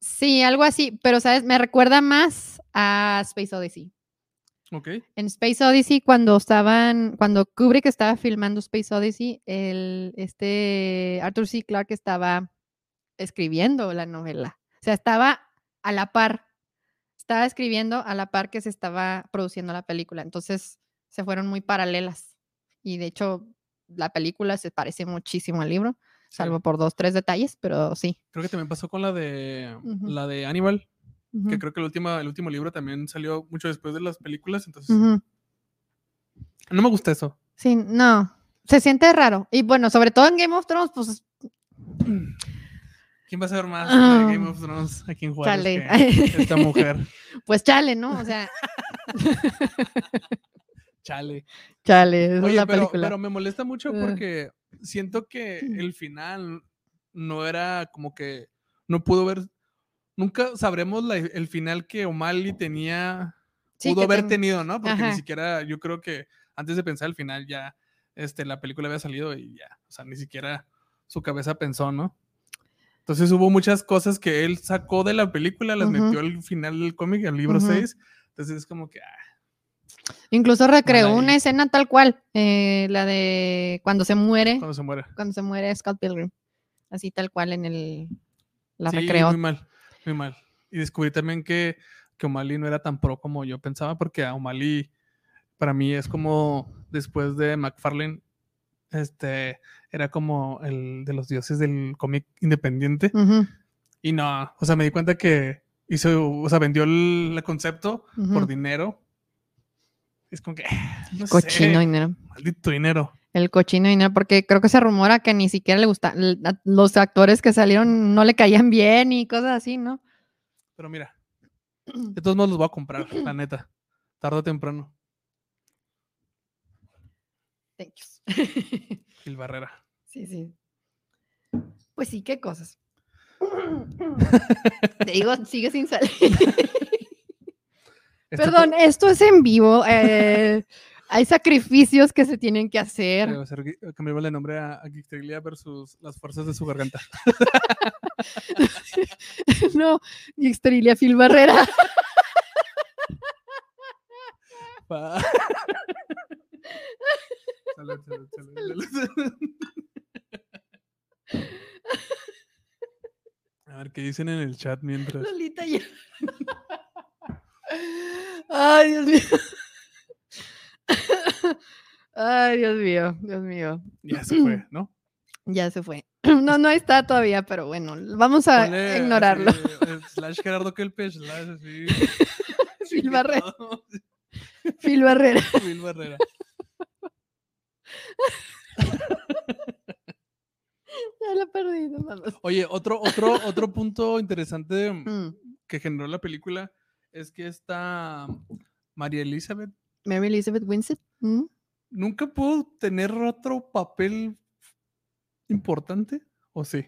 Sí, algo así, pero sabes, me recuerda más a Space Odyssey. Ok. En Space Odyssey, cuando estaban, cuando Kubrick estaba filmando Space Odyssey, el, este Arthur C. Clarke estaba escribiendo la novela. O sea, estaba a la par, estaba escribiendo a la par que se estaba produciendo la película. Entonces, se fueron muy paralelas. Y de hecho, la película se parece muchísimo al libro, salvo por dos, tres detalles, pero sí. Creo que también pasó con la de, la de Animal, que creo que el último, el último libro también salió mucho después de las películas, entonces... No me gusta eso. Sí, no. Se siente raro. Y bueno, sobre todo en Game of Thrones, pues ¿Quién va a saber más de Game of Thrones aquí en Juárez que esta mujer? Pues chale, ¿no? O sea. chale. Chale, Oye, pero, pero, me molesta mucho porque siento que el final no era como que no pudo ver. Nunca sabremos el final que O'Malley tenía. pudo haber tenido, ¿no? Porque ni siquiera yo creo que antes de pensar el final ya este, la película había salido y ya. O sea, ni siquiera su cabeza pensó, ¿no? Entonces hubo muchas cosas que él sacó de la película, las metió al final del cómic, al libro 6. Entonces es como que... Ah, Incluso recreó una escena tal cual, eh, la de cuando se muere. Cuando se muere. Cuando se muere Scott Pilgrim. Así tal cual en el... La sí, recreó. muy mal, muy mal. Y descubrí también que, que O'Malley no era tan pro como yo pensaba, porque a O'Malley para mí es como después de McFarlane este, era como el de los dioses del cómic independiente. Y no, o sea, me di cuenta que hizo, o sea, vendió el, concepto por dinero. Es como que. cochino dinero. Maldito dinero. El cochino dinero, porque creo que se rumora que ni siquiera le gusta. Los actores que salieron no le caían bien y cosas así, ¿no? Pero mira, de todos modos los voy a comprar, la neta. Tarde o temprano. Thank you. Gil Barrera. Sí, sí. Pues sí, qué cosas. Te digo, sigue sin salir. Perdón, esto es en vivo. Eh, hay sacrificios que se tienen que hacer. Cambiarle el nombre a, a versus las fuerzas de su garganta. no, Geekterilia Phil Barrera. A ver qué dicen en el chat mientras. Lolita ya. Ay, Dios mío. Ay, Dios mío, Dios mío. Ya se fue, ¿no? Ya se fue. No, no está todavía, pero bueno, vamos a ignorarlo. Eh, slash Gerardo Kelpes, slash así. Phil Barrera. Phil Barrera. Phil Barrera. ya lo perdí, no Oye, otro, otro, otro punto interesante mm. que generó la película es que esta María Elizabeth. Mary Elizabeth Winsett. Mm. ¿Nunca pudo tener otro papel importante? ¿O sí?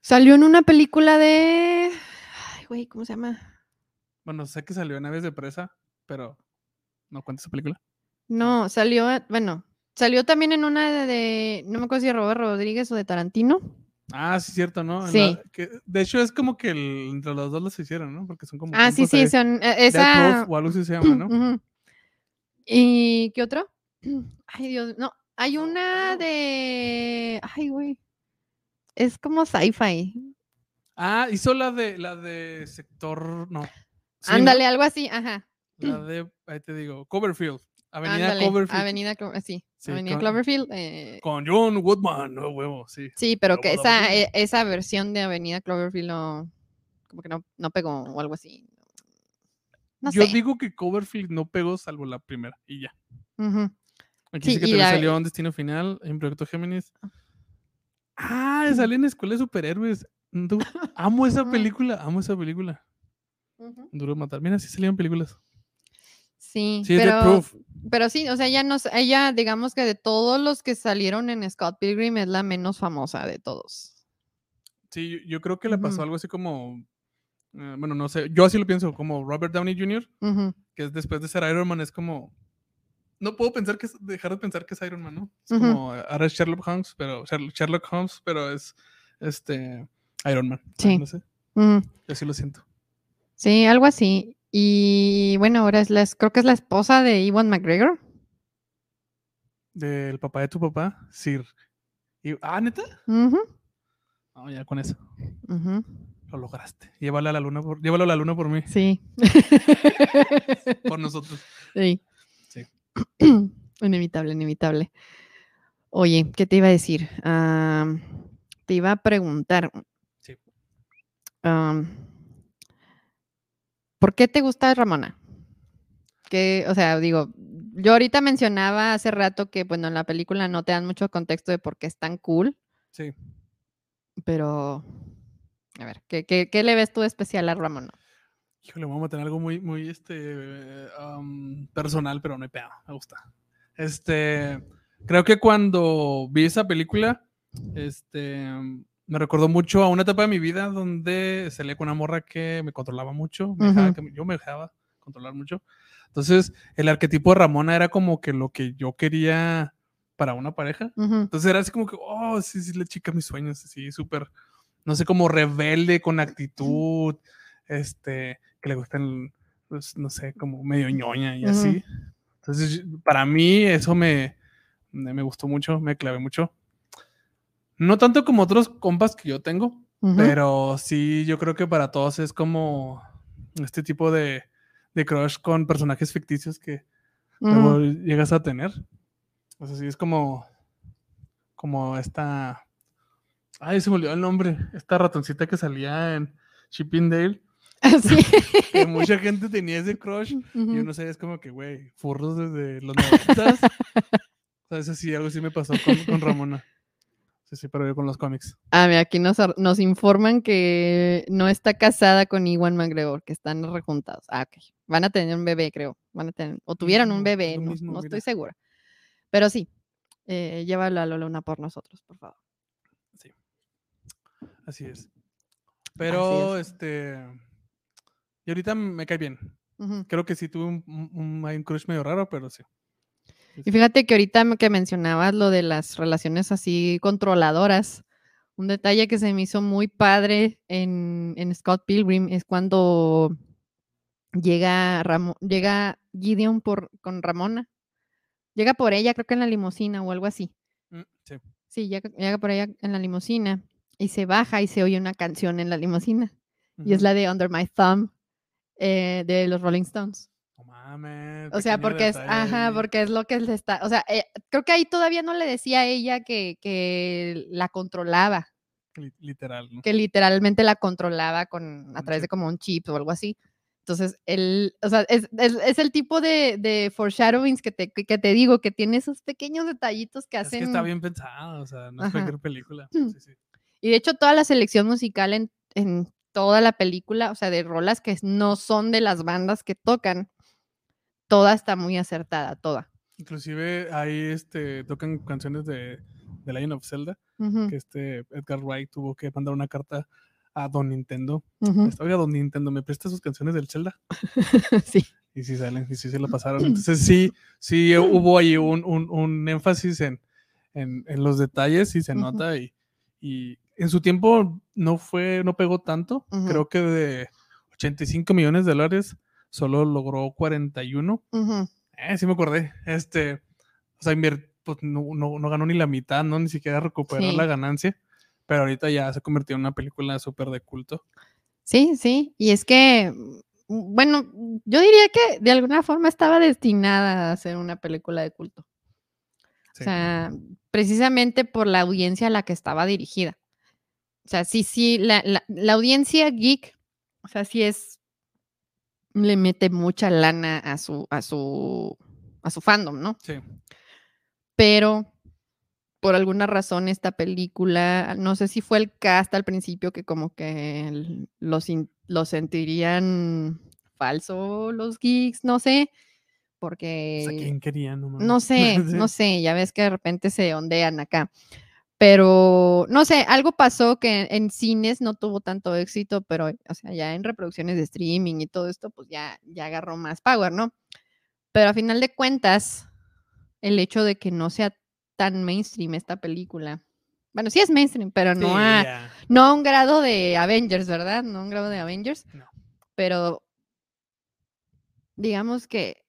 Salió en una película de. Ay, güey, ¿cómo se llama? Bueno, sé que salió en Aves de Presa, pero no cuenta esa película. No, salió, bueno, salió también en una de, no me acuerdo si de Robert Rodríguez o de Tarantino. Ah, sí, cierto, ¿no? Sí. de hecho, es como que entre los dos los hicieron, ¿no? Porque son como. Ah, sí, sí, son. E, esa. o algo así se llama, ¿no? ¿Y qué otro? Ay, Dios, no. Hay una de. Ay, güey. Es como sci-fi. Ah, hizo la de la de sector. No. Ándale, algo así, ajá. La de, ahí te digo, Coverfield. Avenida Cloverfield. Avenida, sí, Avenida Cloverfield. Eh, con John Woodman, no huevo, sí. Sí, pero que esa, e, esa versión de Avenida Cloverfield no, como que no, no pegó o algo así. No Yo digo que Cloverfield no pegó salvo la primera y ya. Aquí sí, que te salió un destino final en Proyecto Géminis. Ah, sale en Escuela de Superhéroes. Amo esa película, amo esa película. Duro de matar. Mira, sí salieron películas. Sí, pero, pero sí, o sea, ella, no, ella, digamos que de todos los que salieron en Scott Pilgrim es la menos famosa de todos. Sí, yo, creo que le pasó algo así como, eh, bueno, no sé, yo así lo pienso, como Robert Downey Jr., que es después de ser Iron Man, es como, no puedo pensar que dejar de pensar que es Iron Man, ¿no? Es como, ahora es Sherlock Holmes, pero Sherlock Holmes, pero es este Iron Man. Sí. No sé. Yo así lo siento. Sí, algo así. Y bueno, ahora es la, creo que es la esposa de Iwan McGregor. Del papá de tu papá, Sir. ah, neta. Uh ya con eso. Lo lograste. Llévalo a la luna por, llévalo a la luna por mí. Sí. por nosotros. Sí. Sí. inevitable, inevitable. Oye, ¿qué te iba a decir? te iba a preguntar. Sí. ¿Por qué te gusta Ramona? Que, o sea, digo, yo ahorita mencionaba hace rato que, bueno, en la película no te dan mucho contexto de por qué es tan cool. Sí. Pero, a ver, ¿qué, qué, le ves tú especial a Ramona? Híjole, vamos a tener algo muy, muy este, personal, pero no hay pedo, me gusta. Este, creo que cuando vi esa película, este, me recordó mucho a una etapa de mi vida donde salía con una morra que me controlaba mucho, yo me dejaba controlar mucho. Entonces, el arquetipo de Ramona era como que lo que yo quería para una pareja. Entonces era así como que, oh, sí, sí, la chica mis sueños, así, súper, no sé, como rebelde, con actitud, este, que le gustan, pues, no sé, como medio ñoña y así. Entonces, para mí eso me, me gustó mucho, me clavé mucho. No tanto como otros compas que yo tengo, pero sí, yo creo que para todos es como este tipo de, de crush con personajes ficticios que luego llegas a tener. O sea, sí, es como, como esta, ay, se me olvidó el nombre, esta ratoncita que salía en Chippendale. Sí. que mucha gente tenía ese crush y uno sabía, es como que, güey, furros desde los noventas. o sea, eso sí, algo sí me pasó con Ramona. Sí, sí, pero yo con los cómics. Ah, mira, aquí nos, nos informan que no está casada con Iwan McGregor, que están rejuntados. Ah, ok. Van a tener un bebé, creo. Van a tener, o tuvieron un bebé, no, estoy segura. Pero sí, eh, llévalo a Luna por nosotros, por favor. Sí. Así es. Pero, este. Y ahorita me cae bien. Creo que sí tuve un, un, un, crush medio raro, pero sí. Y fíjate que ahorita que mencionabas lo de las relaciones así controladoras, un detalle que se me hizo muy padre en, Scott Pilgrim es cuando llega, llega Gideon por, con Ramona. Llega por ella, creo que en la limusina o algo así. Mm, sí. Sí, llega, por ella en la limusina y se baja y se oye una canción en la limusina. Y es la de Under My Thumb eh, de los Rolling Stones. O sea, porque es, ajá, porque es lo que le está, o sea, eh, creo que ahí todavía no le decía a ella que, que la controlaba. Literal, Que literalmente la controlaba con, a través de como un chip o algo así. Entonces, él, o sea, es, es, el tipo de, de foreshadowings que te, que te digo, que tiene esos pequeños detallitos que hacen. Es que está bien pensado, o sea, no es cualquier película. Sí, sí. Y de hecho, toda la selección musical en, en toda la película, o sea, de rolas que no son de las bandas que tocan, toda está muy acertada, toda. Inclusive ahí este, tocan canciones de, de Legend of Zelda, que este Edgar Wright tuvo que mandar una carta a Don Nintendo. Oiga, Don Nintendo, ¿me presta sus canciones del Zelda? sí. Y sí salen, y sí se lo pasaron. Entonces sí, sí hubo ahí un, un, un énfasis en, en, en, los detalles y se nota y, y, en su tiempo no fue, no pegó tanto. Creo que de 85 millones de dólares solo logró 41. Eh, sí me acordé. Este, o sea, pues no, ganó ni la mitad, ¿no? Ni siquiera recuperó la ganancia. Pero ahorita ya se convirtió en una película súper de culto. Sí, sí. Y es que, mm, bueno, yo diría que de alguna forma estaba destinada a ser una película de culto. O sea, precisamente por la audiencia a la que estaba dirigida. O sea, sí, sí, la, la audiencia geek, o sea, sí es le mete mucha lana a su, a su, a su fandom, ¿no? Sí. Pero por alguna razón esta película, no sé si fue el cast al principio que como que los, sentirían falso los geeks, no sé, porque... O sea, ¿quién quería? No, no sé, no sé, ya ves que de repente se ondean acá. Pero, no sé, algo pasó que en cines no tuvo tanto éxito, pero, o sea, ya en reproducciones de streaming y todo esto, pues ya, ya agarró más power, ¿no? Pero a final de cuentas, el hecho de que no sea tan mainstream esta película, bueno, sí es mainstream, pero no, a, no a un grado de Avengers, ¿verdad? No a un grado de Avengers. No. Pero digamos que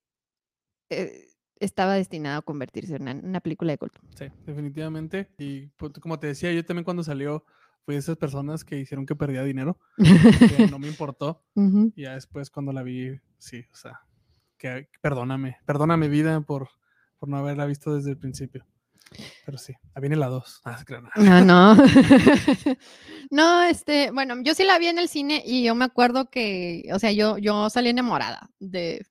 eh, estaba destinado a convertirse en una, película de culto. Sí, definitivamente. Y pues, como te decía, yo también cuando salió fui de esas personas que hicieron que perdía dinero, que no me importó. Y ya después cuando la vi, sí, o sea, que perdóname, perdóname vida por, por no haberla visto desde el principio. Pero sí, ahí viene la 2. Ah, no, no. no, este, bueno, yo sí la vi en el cine y yo me acuerdo que, o sea, yo, yo salí enamorada de,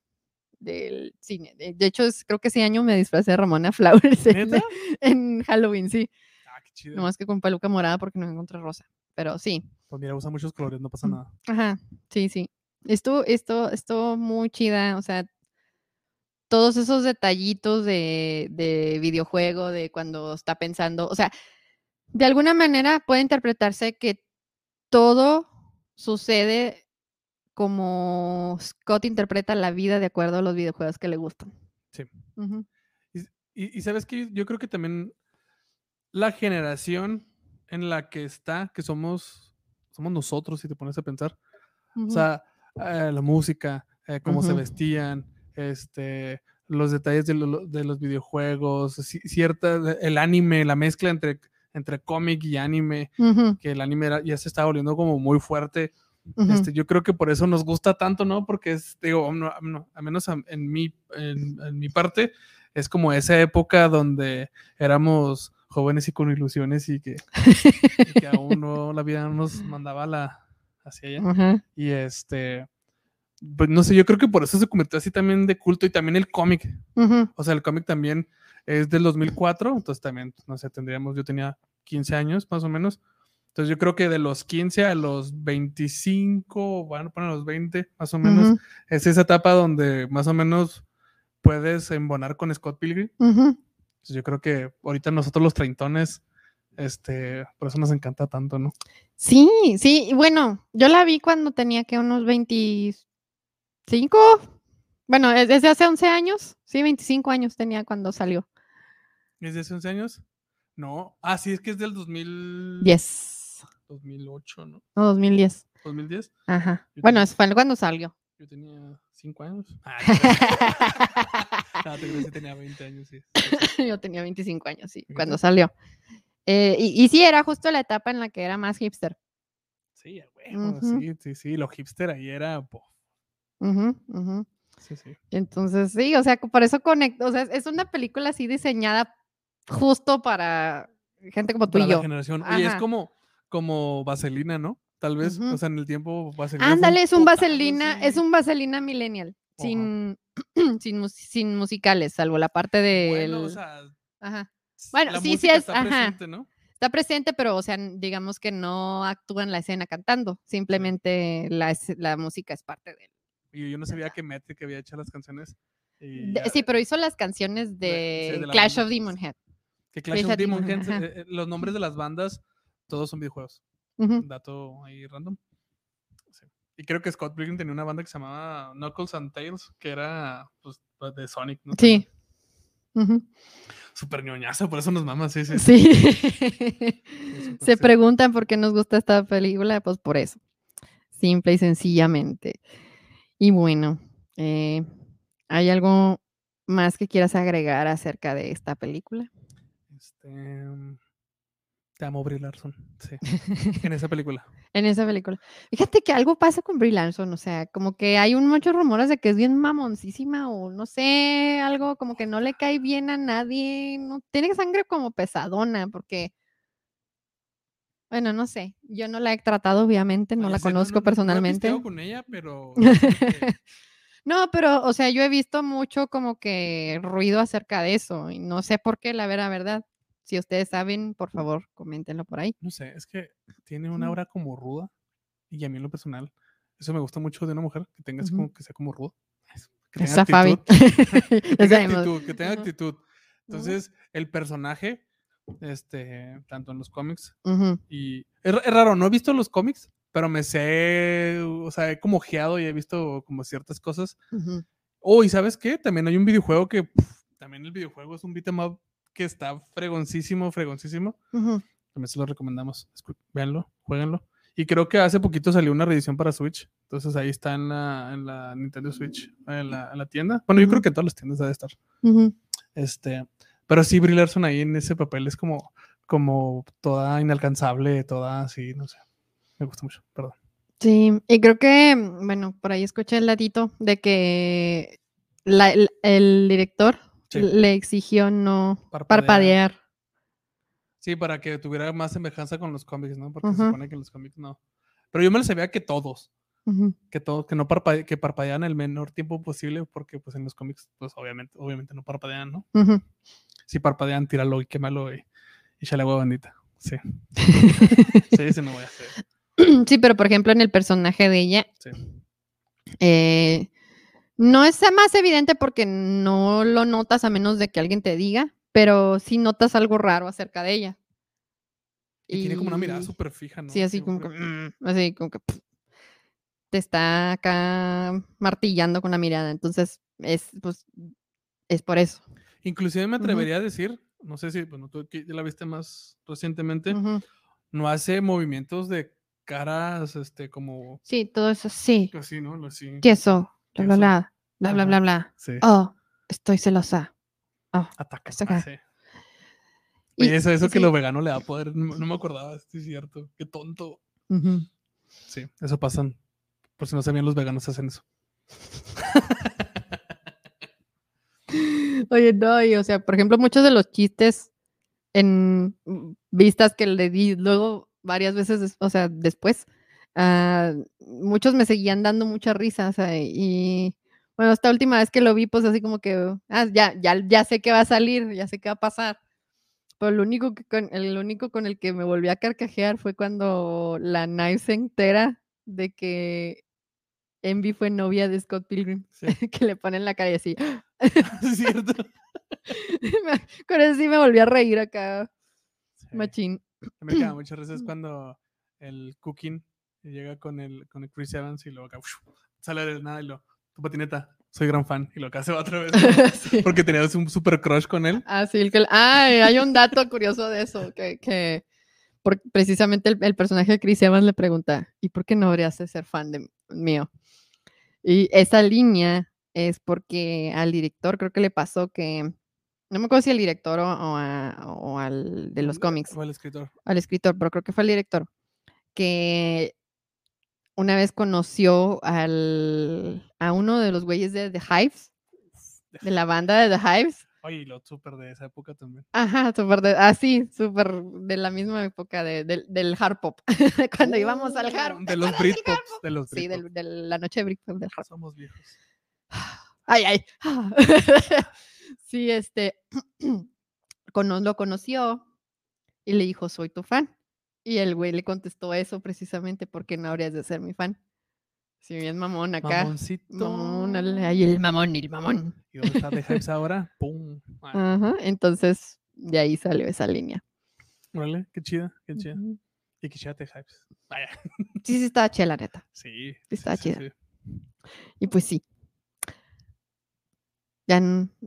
del cine. De, hecho, creo que ese año me disfrazé de Ramona Flowers en, Halloween, sí. Ah, qué No más que con peluca morada porque no encontré rosa. Pero sí. Pues mira, usa muchos colores, no pasa nada. Ajá, sí, sí. Esto, esto, esto muy chida. O sea, todos esos detallitos de, de videojuego, de cuando está pensando. O sea, de alguna manera puede interpretarse que todo sucede como Scott interpreta la vida de acuerdo a los videojuegos que le gustan. Sí. y, sabes que yo creo que también la generación en la que está, que somos, somos nosotros, si te pones a pensar. O sea, eh, la música, eh, cómo se vestían, este, los detalles de, los videojuegos, cierta, el anime, la mezcla entre, entre cómic y anime, que el anime ya se está volviendo como muy fuerte este, yo creo que por eso nos gusta tanto, ¿no? Porque es, digo, no, al menos en mi, en, mi parte, es como esa época donde éramos jóvenes y con ilusiones y que, aún no la vida nos mandaba la, hacia allá. Y este, pues no sé, yo creo que por eso se convirtió así también de culto y también el cómic. O sea, el cómic también es del 2004, entonces también, no sé, tendríamos, yo tenía 15 años más o menos. Entonces yo creo que de los 15 a los 25, bueno, a los 20 más o menos, es esa etapa donde más o menos puedes embonar con Scott Pilgrim. Entonces yo creo que ahorita nosotros los treintones, este, por eso nos encanta tanto, ¿no? Sí, sí, bueno, yo la vi cuando tenía que unos 25, bueno, desde hace 11 años, sí, 25 años tenía cuando salió. ¿Desde hace 11 años? No, ah, sí, es que es del 2010. 2008, ¿no? No, 2010. 2010. Ajá. bueno, fue cuando salió. Yo tenía 5 años. Ah, no, te creo que tenía 20 años, sí. Yo tenía 25 años, sí, cuando salió. Eh, y, sí, era justo la etapa en la que era más hipster. Sí, bueno, sí, sí, sí, lo hipster ahí era. Sí, sí. Entonces, sí, o sea, por eso conecto, o sea, es una película así diseñada justo para gente como tú y yo. generación. Y es como, como vaselina, ¿no? Tal vez, o sea, en el tiempo vaselina. Ándale, es un vaselina, es un vaselina millennial, sin, sin, musicales, salvo la parte de. Bueno, o sea, ajá. Bueno, sí, sí es, está Presente, ¿no? Está presente, pero, o sea, digamos que no actúa en la escena cantando, simplemente la, la música es parte de él. Y yo no sabía que Metric había hecho las canciones. sí, pero hizo las canciones de, Clash of Demon Head. Que Clash, of Demon Head, eh, eh, los nombres de las bandas todos son videojuegos. Dato ahí random. Y creo que Scott Pilgrim tenía una banda que se llamaba Knuckles and Tails, que era pues, pues de Sonic, ¿no? Sí. Súper ñoñazo, por eso nos mamas, sí, sí. Sí. se preguntan por qué nos gusta esta película, pues por eso. Simple y sencillamente. Y bueno, eh, ¿hay algo más que quieras agregar acerca de esta película? Este. Te amo Brie Larson, sí. en esa película. en esa película. Fíjate que algo pasa con Brie Larson, o sea, como que hay un muchos rumores de que es bien mamoncísima o no sé, algo como que no le cae bien a nadie, no tiene sangre como pesadona, porque bueno, no sé, yo no la he tratado obviamente, no la conozco personalmente. No, con ella, pero No, pero, o sea, yo he visto mucho como que ruido acerca de eso y no sé por qué, la verdad. Si ustedes saben, por favor, coméntenlo por ahí. No sé, es que tiene una aura como ruda y a mí en lo personal, eso me gusta mucho de una mujer, que tenga así como que sea como ruda. Que tenga actitud. que, tenga actitud que tenga actitud. Entonces, el personaje, este, tanto en los cómics y es, raro, no he visto los cómics, pero me sé, o sea, he como geado y he visto como ciertas cosas. Oh, y ¿sabes qué? También hay un videojuego que, también el videojuego es un beat'em up que está fregoncísimo, fregoncísimo. También se lo recomendamos. Véanlo, jueguenlo. Y creo que hace poquito salió una reedición para Switch. Entonces ahí está en la, en la Nintendo Switch, en la, en la, tienda. Bueno, yo creo que en todas las tiendas debe estar. Este, pero sí, Brie Larson ahí en ese papel es como, como toda inalcanzable, toda así, no sé. Me gusta mucho, perdón. Sí, y creo que, bueno, por ahí escuché el ladito de que el, director le exigió no parpadear. Sí, para que tuviera más semejanza con los cómics, ¿no? Porque se supone que en los cómics no. Pero yo me lo sabía que todos. Que todos, que no parpade que parpadean el menor tiempo posible, porque pues en los cómics, pues obviamente, obviamente no parpadean, ¿no? Si parpadean, tíralo y quémalo y, y le agua bandita. Sí. sí, ese no voy a hacer. Sí, pero por ejemplo, en el personaje de ella. Sí. Eh, no es más evidente porque no lo notas a menos de que alguien te diga, pero sí notas algo raro acerca de ella. Y, tiene como una mirada súper fija, ¿no? Sí, así como que, mm, así como que te está acá martillando con la mirada. Entonces, es, pues, es por eso. Inclusive me atrevería a decir, no sé si, bueno, tú ya la viste más recientemente, no hace movimientos de caras, este, como... Sí, todo eso, sí. Así, ¿no? Así. eso? Bla, bla, bla, bla, bla, bla, bla. Sí. Oh, estoy celosa. Oh, Ataca. Ah, sí. Oye, eso, eso que lo vegano le da poder, no, me acordaba, es cierto, qué tonto. Sí, eso pasan. Por si no sabían, los veganos hacen eso. Oye, no, y, o sea, por ejemplo, muchos de los chistes en vistas que le di luego varias veces, o sea, después, uh, muchos me seguían dando mucha risa, o sea, y bueno, esta última vez que lo vi, pues así como que, ah, ya, ya, ya sé que va a salir, ya sé qué va a pasar. Pero lo único, que con, el único con el que me volví a carcajear fue cuando la Knife se entera de que Envy fue novia de Scott Pilgrim, que le ponen la cara y así. Es cierto. con eso sí me volví a reír acá. Machín. Me queda muchas veces cuando el cooking llega con el, con el Chris Evans y luego acá sale de nada y lo, tu patineta, soy gran fan. Y lo que hace otra vez. Porque tenías un super crush con él. Ah, sí, el que, hay un dato curioso de eso, que, que precisamente el, personaje de Chris Evans le pregunta, ¿y por qué no habrías de ser fan de mío? Y esa línea es porque al director creo que le pasó que no me acuerdo si al director o, al de los cómics. O al escritor. Al escritor, pero creo que fue al director. Que una vez conoció al, a uno de los güeyes de The Hives, de la banda de The Hives. Oye, lo súper de esa época también. Ajá, súper de, ah, sí, súper de la misma época de, del hard pop. Cuando íbamos al hard De los Britpops. De los Sí, de la noche de Britpop del hard Somos viejos. Ay, ay. Sí, este, lo conoció y le dijo, soy tu fan. Y el güey le contestó eso precisamente porque no habrías de ser mi fan. Si bien mamón acá. Mamoncito. Mamón, ahí el mamón y el mamón. ¿Y dónde está de Hypes ahora? ¡Pum! Ajá, entonces de ahí salió esa línea. Vale, qué chida, qué chida. Y qué chida de Hypes. Vaya. Sí, sí estaba chida, neta. Sí. Sí estaba chida. Y pues sí, ¿Ya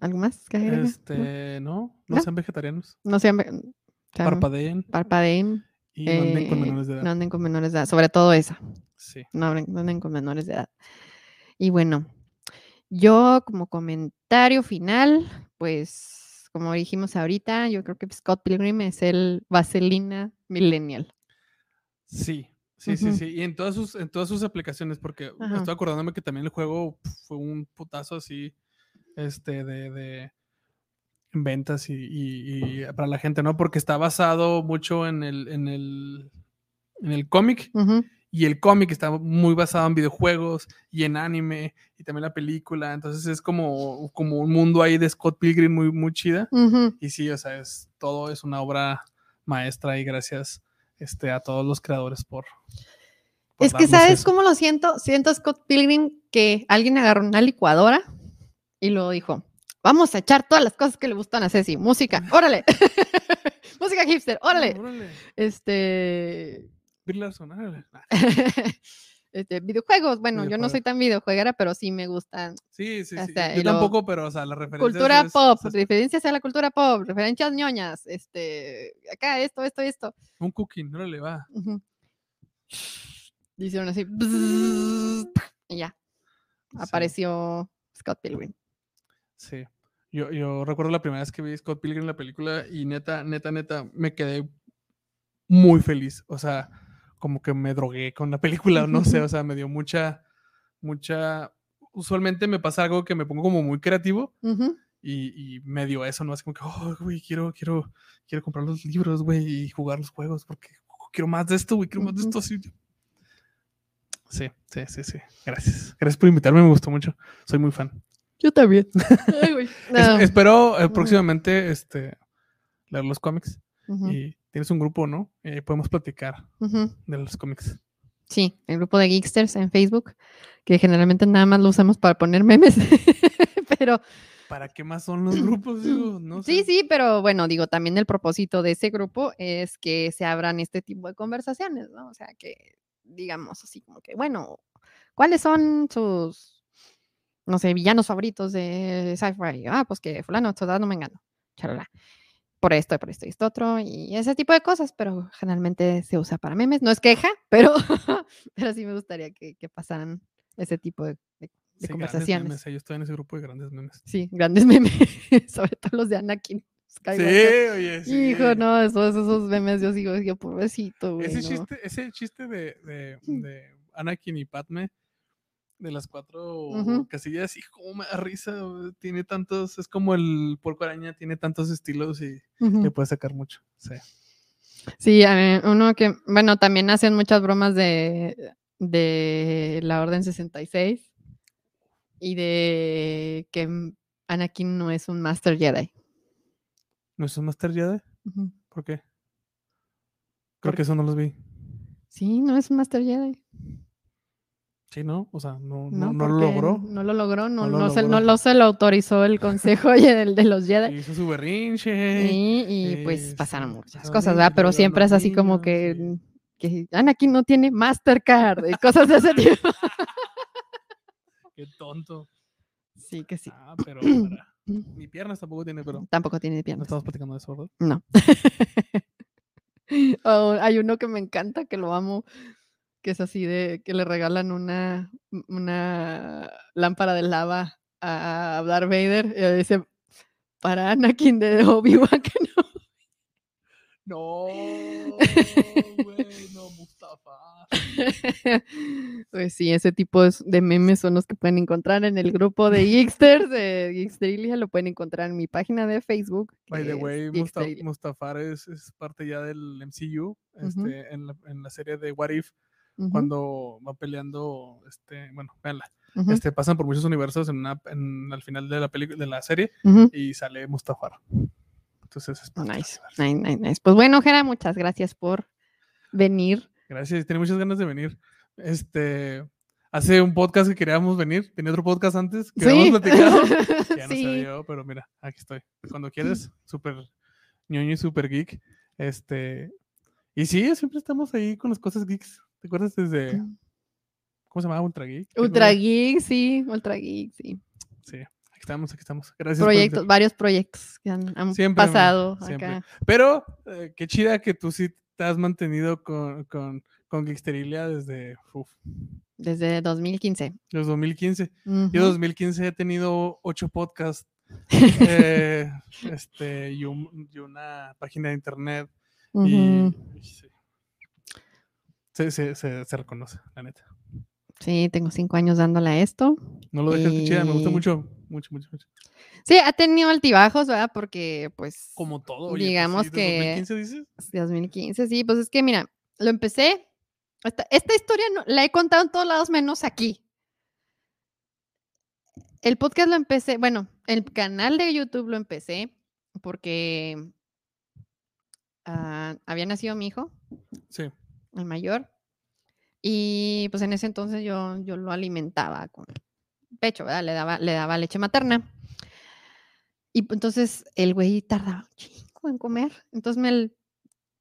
algo más que Este, no, no, sean vegetarianos. No sean Parpadeen. Parpadeen. Y no anden con eh, menores de edad. No anden con menores de edad, sobre todo esa. Sí. No anden con menores de edad. Y bueno, yo como comentario final, pues como dijimos ahorita, yo creo que Scott Pilgrim es el vaselina millennial. Sí, sí, sí, sí. Y en todas sus, en todas sus aplicaciones, porque estoy acordándome que también el juego fue un putazo así este, de, de ventas y, para la gente, ¿no? Porque está basado mucho en el, en el, en el cómic. Y el cómic está muy basado en videojuegos y en anime y también la película. Entonces es como, como un mundo ahí de Scott Pilgrim muy, muy chida. Y sí, o sea, es, todo es una obra maestra y gracias este, a todos los creadores por... es que, ¿sabes cómo lo siento? Siento Scott Pilgrim que alguien agarró una licuadora y luego dijo, vamos a echar todas las cosas que le gustan a Ceci. Música, órale. Música hipster, órale. Este... este, videojuegos, bueno, yo no soy tan videojuegera, pero sí me gustan. Sí, sí, sí. Yo tampoco, pero, o sea, la referencia. Cultura pop, referencias a la cultura pop, referencias ñoñas, este, acá esto, esto, esto. Un cooking, no le va. Hicieron así, y ya. Apareció Scott Pilgrim. Sí. Yo, yo recuerdo la primera vez que vi Scott Pilgrim en la película y neta, neta, neta, me quedé muy feliz. O sea, como que me drogué con la película, no sé, o sea, me dio mucha, mucha... Usualmente me pasa algo que me pongo como muy creativo y, y, me dio eso, ¿no? Así como que, oh, güey, quiero, quiero, quiero comprar los libros, güey, y jugar los juegos porque quiero más de esto, güey, quiero más de esto. Sí, sí, sí, sí. Gracias. Gracias por invitarme, me gustó mucho. Soy muy fan. Yo también. espero eh, próximamente este, leer los cómics y, tienes un grupo, ¿no? Eh, podemos platicar de los cómics. Sí, el grupo de Geeksters en Facebook, que generalmente nada más lo usamos para poner memes, pero... ¿Para qué más son los grupos? Sí, sí, pero bueno, digo, también el propósito de ese grupo es que se abran este tipo de conversaciones, ¿no? O sea, que digamos así como que, bueno, ¿cuáles son sus, no sé, villanos favoritos de sci-fi? Ah, pues que fulano, no me engano, charala por esto, por esto y esto otro, y ese tipo de cosas, pero generalmente se usa para memes. No es queja, pero, pero sí me gustaría que, pasaran ese tipo de, conversaciones. Yo estoy en ese grupo de grandes memes. Sí, grandes memes, sobre todo los de Anakin. Sí, oye, sí. Hijo, no, esos, esos memes yo sigo, yo pobrecito, Ese, chiste, ese chiste de, de, de Anakin y Padme de las cuatro casillas y como me da risa, tiene tantos, es como el porco araña, tiene tantos estilos y le puede sacar mucho. Sí. Sí, uno que, bueno, también hacen muchas bromas de, de la Orden 66 y de que Anakin no es un Master Jedi. ¿No es un Master Jedi? ¿Por qué? Creo que eso no los vi. Sí, no es un Master Jedi. Sí, ¿no? O sea, no, no, lo logró. No lo logró, no, no, se, no, se, lo autorizó el consejo de, de los Jedi. Hizo su berrinche. Sí, y pues pasaron muchas cosas, ¿verdad? Pero siempre es así como que, que Anakin no tiene Mastercard y cosas de ese tipo. Qué tonto. Sí, que sí. Ah, pero Mi piernas tampoco tiene, pero. Tampoco tiene piernas. No estamos platicando de eso, ¿verdad? No. Oh, hay uno que me encanta, que lo amo, que es así de que le regalan una, una lámpara de lava a Darth Vader y dice para Anakin de Obi-Wan que no. No, no, Mustafa. pues sí, ese tipo de memes son los que pueden encontrar en el grupo de Geeksters de Geeksterilia. Lo pueden encontrar en mi página de Facebook. By the way, Mustafa es, es, parte ya del MCU este, en, la, en la serie de What If cuando va peleando, este, bueno, véanla. Este, pasan por muchos universos en, una, en al final de la película de la serie y sale Mustafar. Entonces es nice, nice, nice, Pues bueno, Jera, muchas gracias por venir. Gracias, tiene muchas ganas de venir. Este, hace un podcast que queríamos venir, tenía otro podcast antes que ¿Sí? platicado. ya no se dio, pero mira, aquí estoy. Cuando quieres, súper ñoño y súper geek. Este, y sí, siempre estamos ahí con las cosas geeks. ¿Te acuerdas desde. ¿Cómo se llamaba? Ultra Geek. Ultra Geek, sí. Ultra Geek, sí. Sí. Aquí estamos, aquí estamos. Gracias. Proyectos, varios proyectos que han, pasado acá. Pero eh, qué chida que tú sí te has mantenido con, con, con Geeksterilia desde. Desde 2015. Desde 2015. Yo 2015 he tenido ocho podcasts. eh, este, y, una página de internet. Y se, se, reconoce, la neta. Sí, tengo cinco años dándole a esto. No lo dejes de chida, me gusta mucho, mucho, mucho, mucho. Sí, ha tenido altibajos, ¿verdad? Porque, pues. Como todo. Pues digamos que. ¿2015 dices? 2015, sí, pues es que, mira, lo empecé. Esta, esta historia no, la he contado en todos lados menos aquí. El podcast lo empecé, bueno, el canal de YouTube lo empecé porque ah, había nacido mi hijo. Sí el mayor. Y pues en ese entonces yo, yo lo alimentaba con pecho. Le daba, le daba leche materna. Y entonces el güey tardaba un chingo en comer. Entonces me,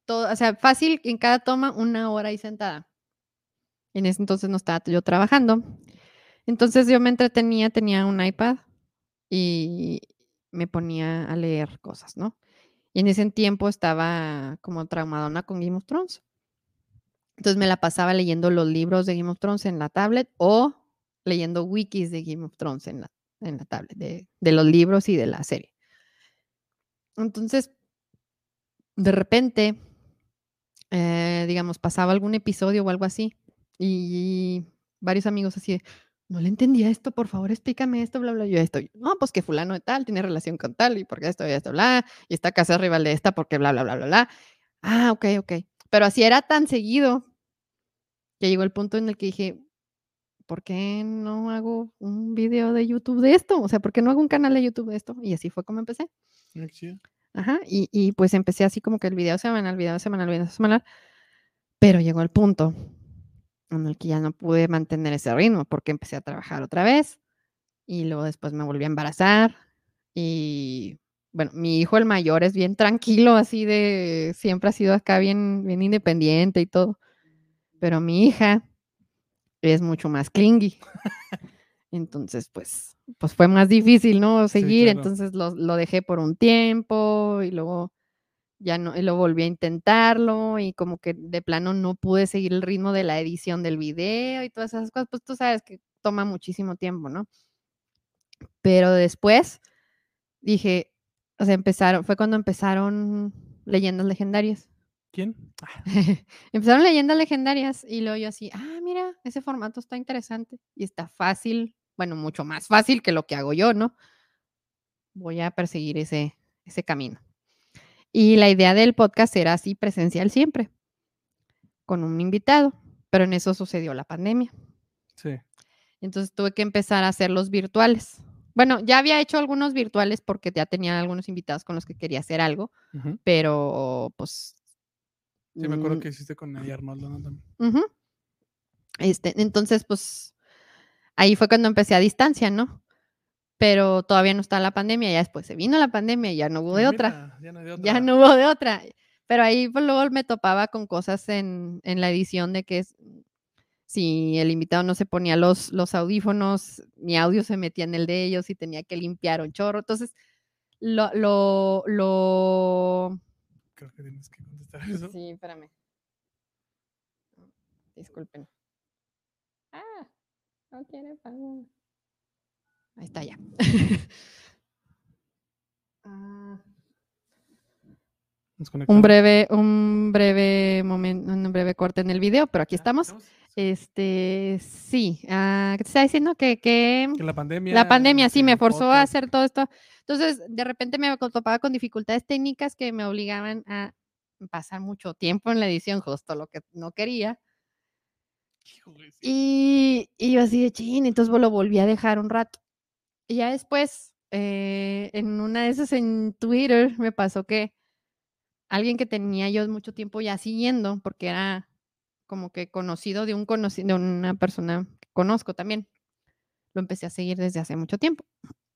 todo, o sea, fácil en cada toma una hora ahí sentada. En ese entonces no estaba yo trabajando. Entonces yo me entretenía, tenía un iPad y me ponía a leer cosas, ¿no? Y en ese tiempo estaba como traumadona con Game of Thrones. Entonces me la pasaba leyendo los libros de Game of Thrones en la tablet o leyendo wikis de Game of Thrones en la, en la tablet, de, los libros y de la serie. Entonces, de repente, eh, digamos, pasaba algún episodio o algo así y varios amigos así no le entendía esto, por favor, explícame esto, bla, bla, yo estoy, no, pues que fulano de tal tiene relación con tal y porque esto y esto, bla, y está casa rival de esta porque bla, bla, bla, bla, bla. Ah, ok, ok. Pero así era tan seguido que llegó el punto en el que dije, ¿por qué no hago un video de YouTube de esto? O sea, ¿por qué no hago un canal de YouTube de esto? Y así fue como empecé. Ajá, y, y, pues empecé así como que el video semanal, video semanal, video semanal, pero llegó el punto en el que ya no pude mantener ese ritmo porque empecé a trabajar otra vez y luego después me volví a embarazar y bueno, mi hijo el mayor es bien tranquilo, así de, siempre ha sido acá bien, bien independiente y todo, pero mi hija es mucho más clingy. Entonces, pues, pues fue más difícil, ¿no? Seguir, entonces lo, lo, dejé por un tiempo y luego ya no, y lo volví a intentarlo y como que de plano no pude seguir el ritmo de la edición del video y todas esas cosas, pues tú sabes que toma muchísimo tiempo, ¿no? Pero después dije, o sea, empezaron, fue cuando empezaron leyendas legendarias. ¿Quién? empezaron leyendas legendarias y luego yo así, ah, mira, ese formato está interesante y está fácil, bueno, mucho más fácil que lo que hago yo, ¿no? Voy a perseguir ese, ese camino. Y la idea del podcast era así presencial siempre, con un invitado, pero en eso sucedió la pandemia. Sí. Entonces tuve que empezar a hacer los virtuales. Bueno, ya había hecho algunos virtuales porque ya tenía algunos invitados con los que quería hacer algo, pero pues... Sí, me acuerdo mm, que hiciste con ella Arnoldo también. este, entonces, pues ahí fue cuando empecé a distancia, ¿no? Pero todavía no está la pandemia, ya después se vino la pandemia y ya no hubo de otra. Ya no, de otra. ya no hubo de otra. Pero ahí pues, luego me topaba con cosas en, en la edición de que si el invitado no se ponía los, los audífonos, mi audio se metía en el de ellos y tenía que limpiar un chorro. Entonces, lo, lo, lo... Creo que tienes que contestar eso. Sí, espérame. Disculpen. Ah, no quiere pagar. Ahí está ya. Ah. un breve, un breve momento, un breve corte en el video, pero aquí estamos. Este, sí, uh, te está diciendo que, que, la pandemia. La pandemia, sí, me forzó a hacer todo esto. Entonces, de repente me topaba con dificultades técnicas que me obligaban a pasar mucho tiempo en la edición, justo lo que no quería. Y, y yo así de chin, entonces lo volví a dejar un rato. Y ya después, eh, en una de esas en Twitter, me pasó que alguien que tenía yo mucho tiempo ya siguiendo, porque era como que conocido de un conocido, de una persona que conozco también. Lo empecé a seguir desde hace mucho tiempo.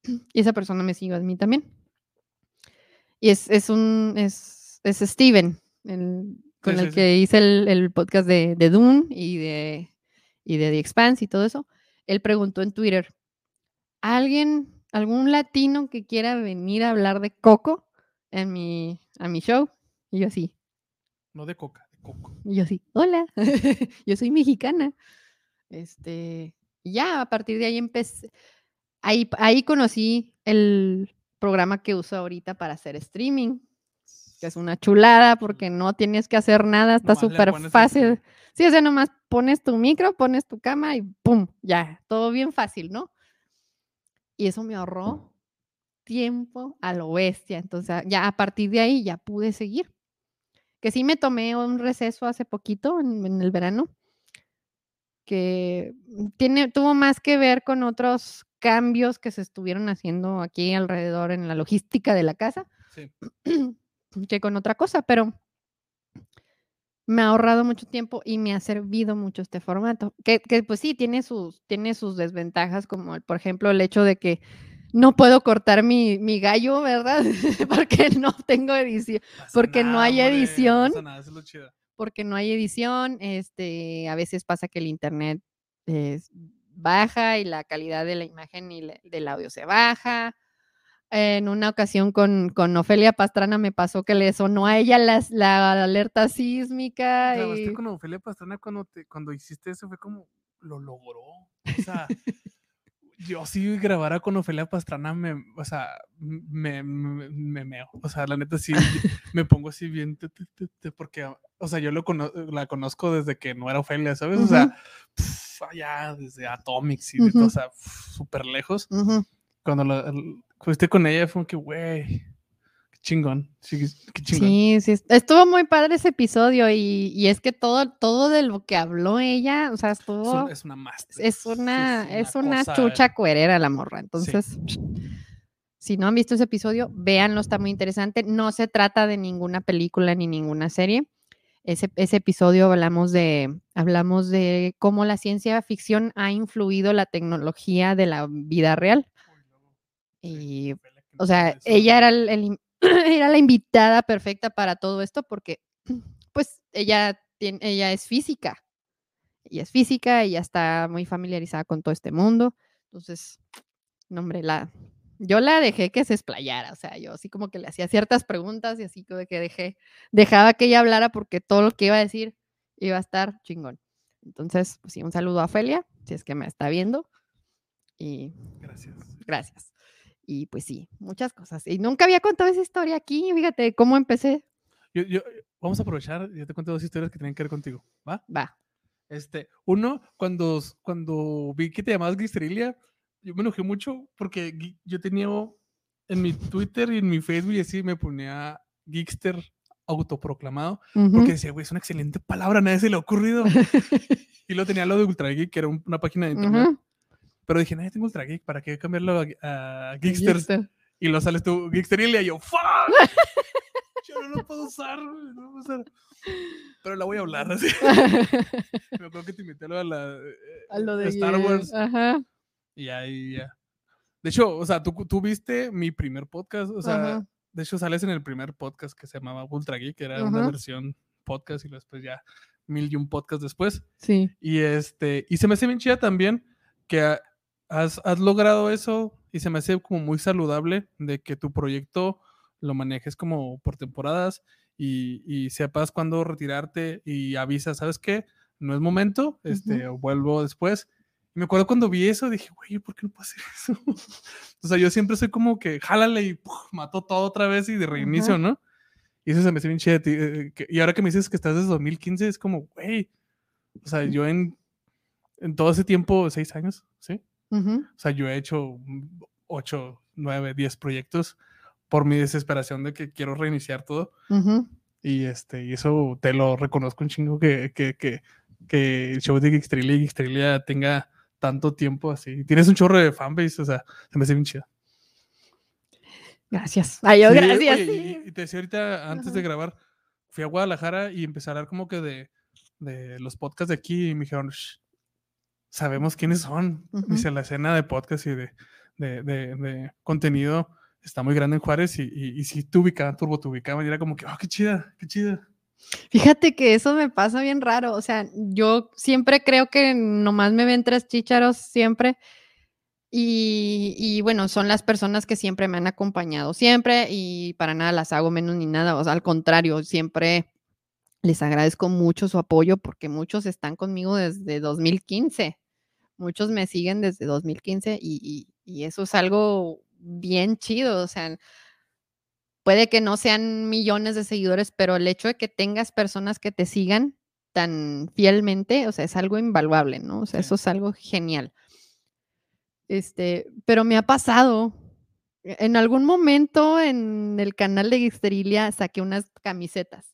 Y esa persona me siguió a mí también. Y es, es un, es, es Steven, con el que hice el, el, podcast de, de Dune y de, y de The Expanse y todo eso. Él preguntó en Twitter, ¿alguien, algún latino que quiera venir a hablar de Coco en mi, a mi show? Y yo así. No de coca. Y yo sí, hola, yo soy mexicana. Este, ya a partir de ahí empecé, ahí, ahí conocí el programa que uso ahorita para hacer streaming, que es una chulada porque no tienes que hacer nada, está súper fácil. Sí, o sea, nomás pones tu micro, pones tu cama y ¡pum! Ya, todo bien fácil, ¿no? Y eso me ahorró tiempo a lo bestia. Entonces, ya a partir de ahí ya pude seguir que sí me tomé un receso hace poquito, en, el verano, que tiene, tuvo más que ver con otros cambios que se estuvieron haciendo aquí alrededor en la logística de la casa que con otra cosa, pero me ha ahorrado mucho tiempo y me ha servido mucho este formato, que, que pues sí, tiene sus, tiene sus desventajas, como por ejemplo el hecho de que no puedo cortar mi, mi gallo, ¿verdad? porque no tengo edición, porque no hay edición. porque no hay edición, este, a veces pasa que el internet es baja y la calidad de la imagen y del audio se baja. En una ocasión con, con, Ofelia Pastrana me pasó que le sonó a ella la, la alerta sísmica. y... con Ofelia Pastrana cuando, te, cuando hiciste eso fue como, lo logró. O sea, yo si grabara con Ofelia Pastrana, me, o sea, me, me, meo. O sea, la neta sí, me pongo así bien, porque, o sea, yo lo la conozco desde que no era Ofelia, ¿sabes? O sea, allá desde Atomics y de todo, o sea, súper lejos. Cuando la, fuiste con ella, fue como que, güey, chingón. Sí, Sí, sí, estuvo muy padre ese episodio y, es que todo, todo de lo que habló ella, o sea, estuvo... Es una Es una, es una, chucha cuerera la morra, entonces... Si no han visto ese episodio, véanlo, está muy interesante. No se trata de ninguna película ni ninguna serie. Ese, ese, episodio hablamos de, hablamos de cómo la ciencia ficción ha influido la tecnología de la vida real. Y, o sea, ella era, el, era la invitada perfecta para todo esto porque, pues, ella, tiene, ella es física. Ella es física, ella está muy familiarizada con todo este mundo. Entonces, no, hombre, la, yo la dejé que se explayara, o sea, yo así como que le hacía ciertas preguntas y así como que dejé, dejaba que ella hablara porque todo lo que iba a decir iba a estar chingón. Entonces, pues sí, un saludo a Felia, si es que me está viendo. Y gracias. Gracias. Y pues sí, muchas cosas. Y nunca había contado esa historia aquí, fíjate cómo empecé. Yo, vamos a aprovechar, yo te cuento dos historias que tienen que ver contigo, ¿va? Va. Este, uno, cuando, cuando vi que te llamabas Gisterilia, yo me enojé mucho porque yo tenía en mi Twitter y en mi Facebook y así me ponía Geekster autoproclamado, porque decía, güey, es una excelente palabra, a nadie se le ha ocurrido. y lo tenía lo de Ultra Geek, que era una página de internet. Pero dije, nadie tengo Ultra Geek, ¿para qué cambiarlo a, Geekster? Y lo sales tú, Geeksterilia, y yo, ¡fuck! yo no lo puedo usar, no lo puedo usar. Pero la voy a hablar así. me acuerdo que te invité a, la, a lo de Star Wars. Ajá. Y ahí ya. De hecho, o sea, tú, tú viste mi primer podcast, o sea, de hecho sales en el primer podcast que se llamaba Ultra Geek, que era una versión podcast y después ya mil y un podcast después. Sí. Y este, y se me hace bien chida también que has, has logrado eso y se me hace como muy saludable de que tu proyecto lo manejes como por temporadas y, y sepas cuándo retirarte y avisas, ¿sabes qué? No es momento, este, vuelvo después y me acuerdo cuando vi eso, dije, güey, ¿por qué no puedo hacer eso? o sea, yo siempre soy como que jálale y mató todo otra vez y de reinicio, ¿no? Y eso se me hace bien chido. Eh, y ahora que me dices que estás desde 2015, es como, güey, o sea, yo en, en todo ese tiempo, seis años, ¿sí? O sea, yo he hecho ocho, nueve, diez proyectos por mi desesperación de que quiero reiniciar todo. Y este, y eso te lo reconozco un chingo que, que, que, que el show de Geekstrelia y Geekstrelia tenga tanto tiempo así. Tienes un chorro de fanbase, o sea, se me hace bien chido. Gracias. Ay, yo, gracias. y, te decía ahorita, antes de grabar, fui a Guadalajara y empecé a hablar como que de, de los podcasts de aquí y me dijeron, sabemos quiénes son. Dice, la escena de podcast y de, de, de, contenido está muy grande en Juárez y, y, y si te ubicaban, turbo te ubicaban y era como que, oh, qué chida, qué chida. Fíjate que eso me pasa bien raro. O sea, yo siempre creo que nomás me ven tres chícharos siempre. Y, bueno, son las personas que siempre me han acompañado, siempre, y para nada las hago menos ni nada. O sea, al contrario, siempre les agradezco mucho su apoyo porque muchos están conmigo desde 2015. Muchos me siguen desde 2015 y, y eso es algo bien chido. O sea, puede que no sean millones de seguidores, pero el hecho de que tengas personas que te sigan tan fielmente, o sea, es algo invaluable, ¿no? O sea, eso es algo genial. Este, pero me ha pasado. E, en algún momento en el canal de Gixterilia saqué unas camisetas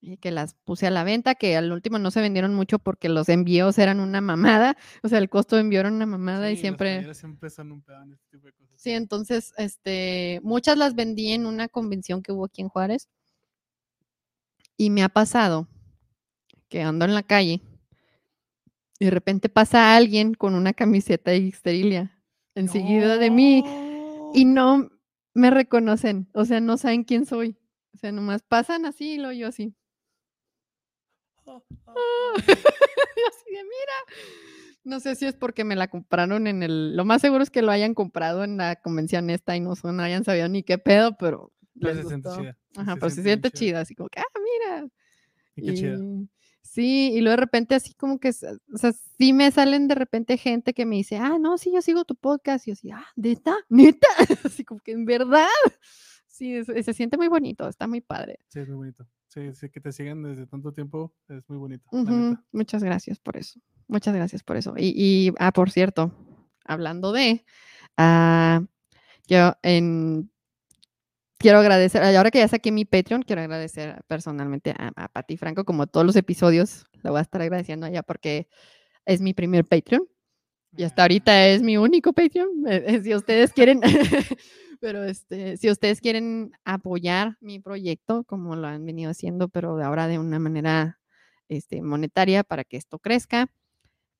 y que las puse a la venta, que al último no se vendieron mucho porque los envíos eran una mamada, o sea, el costo de envío era una mamada y siempre... siempre son un este tipo de cosas. Sí, entonces, este, muchas las vendí en una convención que hubo aquí en Juárez y me ha pasado que ando en la calle y de repente pasa alguien con una camiseta de Xterilia enseguida de mí y no me reconocen, o sea, no saben quién soy. O sea, nomás pasan así y lo yo así. así de, mira. No sé si es porque me la compraron en el. Lo más seguro es que lo hayan comprado en la convención esta y no, son, hayan sabido ni qué pedo, pero. se siente chida. Ajá, pero se siente chida. así como que, ah, mira. Y qué chida. Sí, y luego de repente así como que, o sea, sí me salen de repente gente que me dice, ah, no, sí, yo sigo tu podcast. Y yo así, ah, neta, neta. así como que en verdad. Sí, se siente muy bonito, está muy padre. Sí, es muy bonito. Sí, sí, que te sigan desde tanto tiempo, es muy bonito. Muchas gracias por eso. Muchas gracias por eso. Y, ah, por cierto, hablando de, ah, yo en, quiero agradecer, ahora que ya saqué mi Patreon, quiero agradecer personalmente a, a Pati Franco, como todos los episodios, lo voy a estar agradeciendo allá porque es mi primer Patreon. Y hasta ahorita es mi único Patreon. Si ustedes quieren, pero este, si ustedes quieren apoyar mi proyecto, como lo han venido haciendo, pero de ahora de una manera este, monetaria para que esto crezca,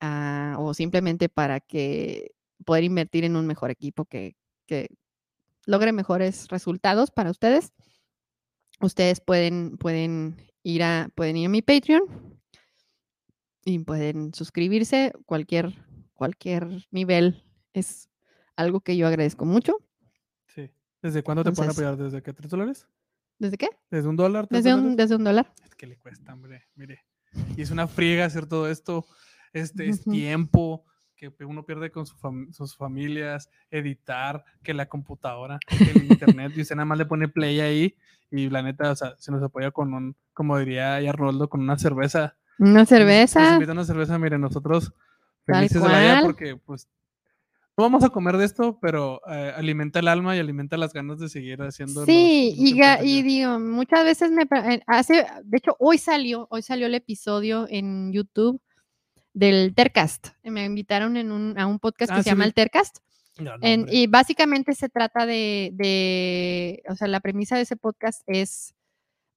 ah, o simplemente para que poder invertir en un mejor equipo que, que logre mejores resultados para ustedes, ustedes pueden, pueden, ir a, pueden ir a mi Patreon y pueden suscribirse. Cualquier, cualquier nivel es algo que yo agradezco mucho. ¿Desde cuándo te pueden apoyar? ¿Desde qué? ¿Tres dólares? ¿Desde qué? ¿Desde un dólar? Desde un, desde un dólar. Es que le cuesta, hombre. Mire. Y es una friega hacer todo esto. Este es tiempo, que uno pierde con sus familias, editar, que la computadora, que el internet, y usted nada más le pone play ahí y la neta, o sea, se nos apoya con un, como diría Arnoldo, con una cerveza. Una cerveza. Nos invita una cerveza, miren, nosotros felices de la vida porque pues no vamos a comer de esto, pero eh, alimenta el alma y alimenta las ganas de seguir haciendo. Sí, y, y, digo, muchas veces me hace, de hecho, hoy salió, hoy salió el episodio en YouTube del Tercast. Me invitaron en un, a un podcast que ah, se llama el Tercast. y básicamente se trata de, o sea, la premisa de ese podcast es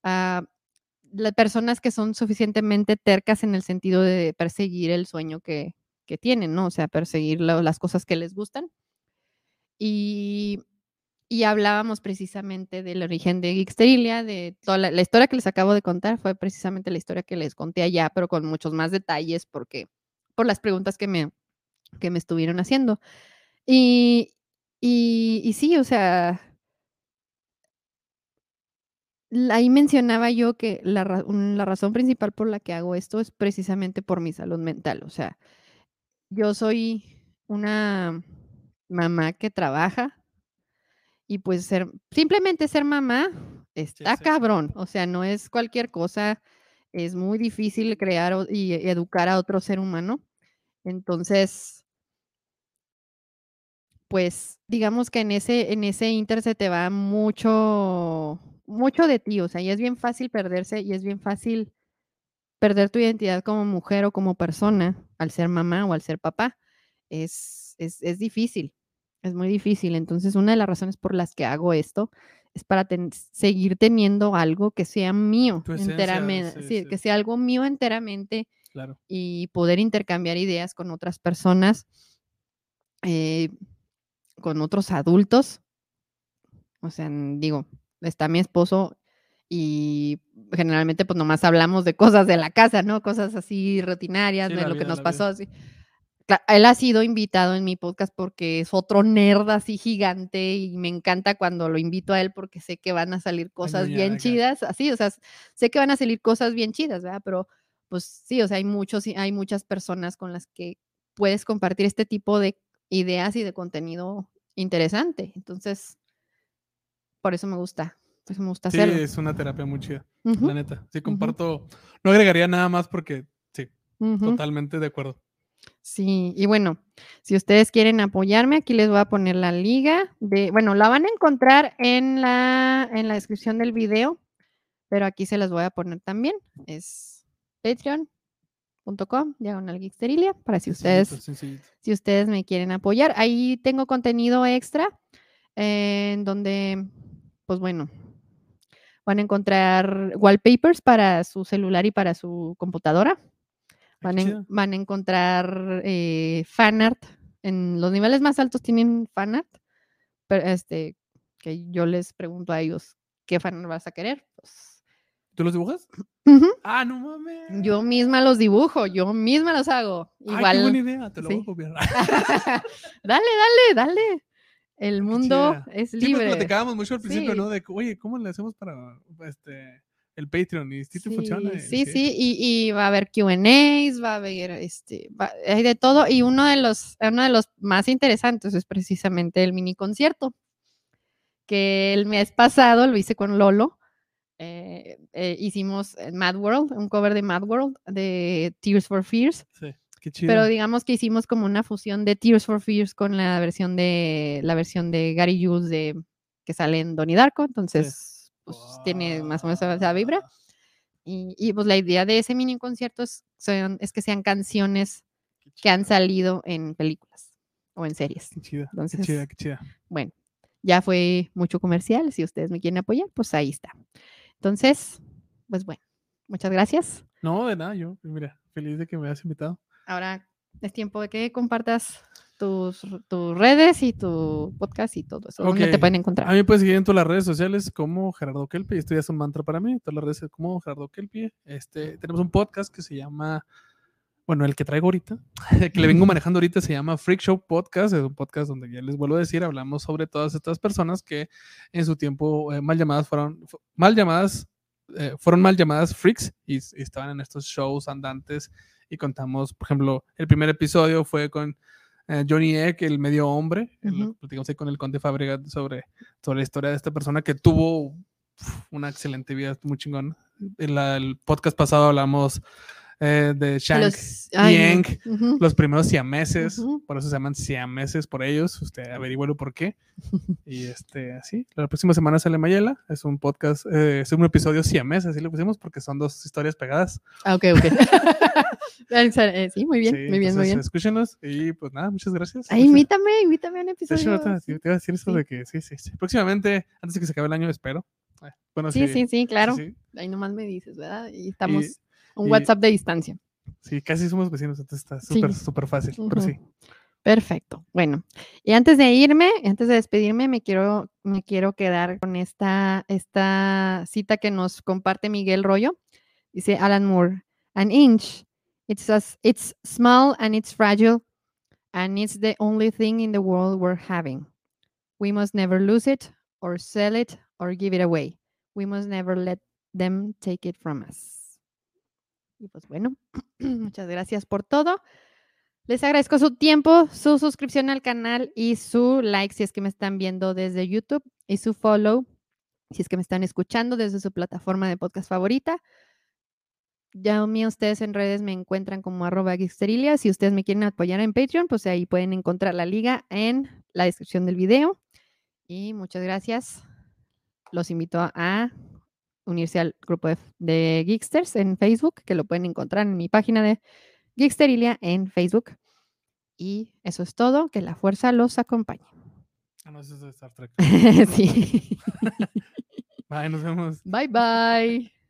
uh, las personas que son suficientemente tercas en el sentido de perseguir el sueño que, que tienen, ¿no? O sea, perseguir las cosas que les gustan. Y y hablábamos precisamente del origen de Geeksterilia, de toda la, historia que les acabo de contar fue precisamente la historia que les conté allá, pero con muchos más detalles porque por las preguntas que me, que me estuvieron haciendo. Y, y, sí, o sea, ahí mencionaba yo que la, la razón principal por la que hago esto es precisamente por mi salud mental. O sea, yo soy una mamá que trabaja, y pues ser, simplemente ser mamá está cabrón, o sea, no es cualquier cosa, es muy difícil crear y educar a otro ser humano. Entonces, pues digamos que en ese, en ese inter se te va mucho, mucho de ti, o sea, y es bien fácil perderse y es bien fácil perder tu identidad como mujer o como persona al ser mamá o al ser papá. Es, es, es difícil. Es muy difícil. Entonces, una de las razones por las que hago esto es para seguir teniendo algo que sea mío enteramente, que sea algo mío enteramente y poder intercambiar ideas con otras personas, eh, con otros adultos. O sea, digo, está mi esposo y generalmente pues nomás hablamos de cosas de la casa, ¿no? Cosas así rutinarias, de lo que nos pasó. Así él ha sido invitado en mi podcast porque es otro nerd así gigante y me encanta cuando lo invito a él porque sé que van a salir cosas bien chidas, así, o sea, sé que van a salir cosas bien chidas, ¿verdad? Pero pues sí, o sea, hay muchos, hay muchas personas con las que puedes compartir este tipo de ideas y de contenido interesante. Entonces, por eso me gusta, eso me gusta sí, es una terapia muy chida, la neta. Sí, comparto, no agregaría nada más porque sí, totalmente de acuerdo. Sí, y bueno, si ustedes quieren apoyarme, aquí les voy a poner la liga de, bueno, la van a encontrar en la, en la descripción del video, pero aquí se las voy a poner también. Es patreon.com, diagonal geeksterilia, para si ustedes, si ustedes me quieren apoyar. Ahí tengo contenido extra eh, en donde, pues bueno, van a encontrar wallpapers para su celular y para su computadora Van, a encontrar eh, fanart. En los niveles más altos tienen fanart. Pero este, que yo les pregunto a ellos, ¿qué fanart vas a querer? Pues ¿Tú los dibujas? Ah, no mames. Yo misma los dibujo, yo misma los hago. Igual. Ay, qué buena idea, te lo voy a copiar. dale, dale, dale. El mundo es libre. Sí, pues platicábamos mucho al principio, ¿no? De, oye, ¿cómo le hacemos para este el Patreon y sí, funciona. Sí, sí, y, va a haber QAs, va a haber, este, hay de todo. Y uno de los, uno de los más interesantes es precisamente el mini concierto, que el mes pasado lo hice con Lolo. Eh, eh, hicimos Mad World, un cover de Mad World de Tears for Fears. Sí. Qué chido. Pero digamos que hicimos como una fusión de Tears for Fears con la versión de la versión de Gary Jules de que sale en Donnie Darko. Entonces, pues tiene más o menos esa vibra. Y, y, pues la idea de ese mini concierto es, es que sean canciones que han salido en películas o en series. Qué chida, Entonces, qué chida, qué chida. Bueno, ya fue mucho comercial. Si ustedes me quieren apoyar, pues ahí está. Entonces, pues bueno, muchas gracias. No, de nada, yo, mira, feliz de que me hayas invitado. Ahora es tiempo de que compartas tus, tus redes y tu podcast y todo eso. ¿Dónde te pueden encontrar? A mí puedes seguir en todas las redes sociales como Gerardo Kelpi. Esto ya es un mantra para mí. Todas las redes como Gerardo Kelpi. Este, tenemos un podcast que se llama bueno, el que traigo ahorita, que le vengo manejando ahorita se llama Freak Show Podcast, es un podcast donde ya les vuelvo a decir, hablamos sobre todas estas personas que en su tiempo eh, mal llamadas fueron, mal llamadas, eh, fueron mal llamadas freaks y, estaban en estos shows andantes y contamos, por ejemplo, el primer episodio fue con eh, Johnny Eck, el medio hombre, platicamos ahí con el Conde Fabregat sobre, sobre la historia de esta persona que tuvo una excelente vida, muy chingón. En el podcast pasado hablamos eh, de Shank los, y los primeros siameses, por eso se llaman siameses por ellos, usted averigüelo por qué. Y este, así, la próxima semana sale Mayela, es un podcast, eh, es un episodio siamés, así lo pusimos porque son dos historias pegadas. Ah, ok, ok. Eh, sí, muy bien, muy bien, muy bien. Escúchenos y pues nada, muchas gracias. Ay, invítame, invítame a un episodio. te, te iba a decir eso de que sí, sí, sí. Próximamente, antes de que se acabe el año, espero. Bueno, sí, sí, sí, claro. Ahí nomás me dices, ¿verdad? Y estamos un WhatsApp de distancia. Sí, casi somos vecinos, entonces está súper, súper fácil, pero sí. Perfecto. Bueno, y antes de irme, antes de despedirme, me quiero, me quiero quedar con esta, esta cita que nos comparte Miguel Rollo. Dice Alan Moore, an inch, it's, it's small and it's fragile, and it's the only thing in the world we're having. We must never lose it, or sell it, or give it away. We must never let them take it from us. Y pues bueno, muchas gracias por todo. Les agradezco su tiempo, su suscripción al canal y su like si es que me están viendo desde YouTube y su follow si es que me están escuchando desde su plataforma de podcast favorita. Ya mí ustedes en redes me encuentran como arroba Geeksterilia. Si ustedes me quieren apoyar en Patreon, pues ahí pueden encontrar la liga en la descripción del video. Y muchas gracias. Los invito a unirse al grupo de, Geeksters en Facebook, que lo pueden encontrar en mi página de Geeksterilia en Facebook. Y eso es todo, que la fuerza los acompañe. Ah, no, eso es de Star Trek. sí. bye, nos vemos. Bye, bye.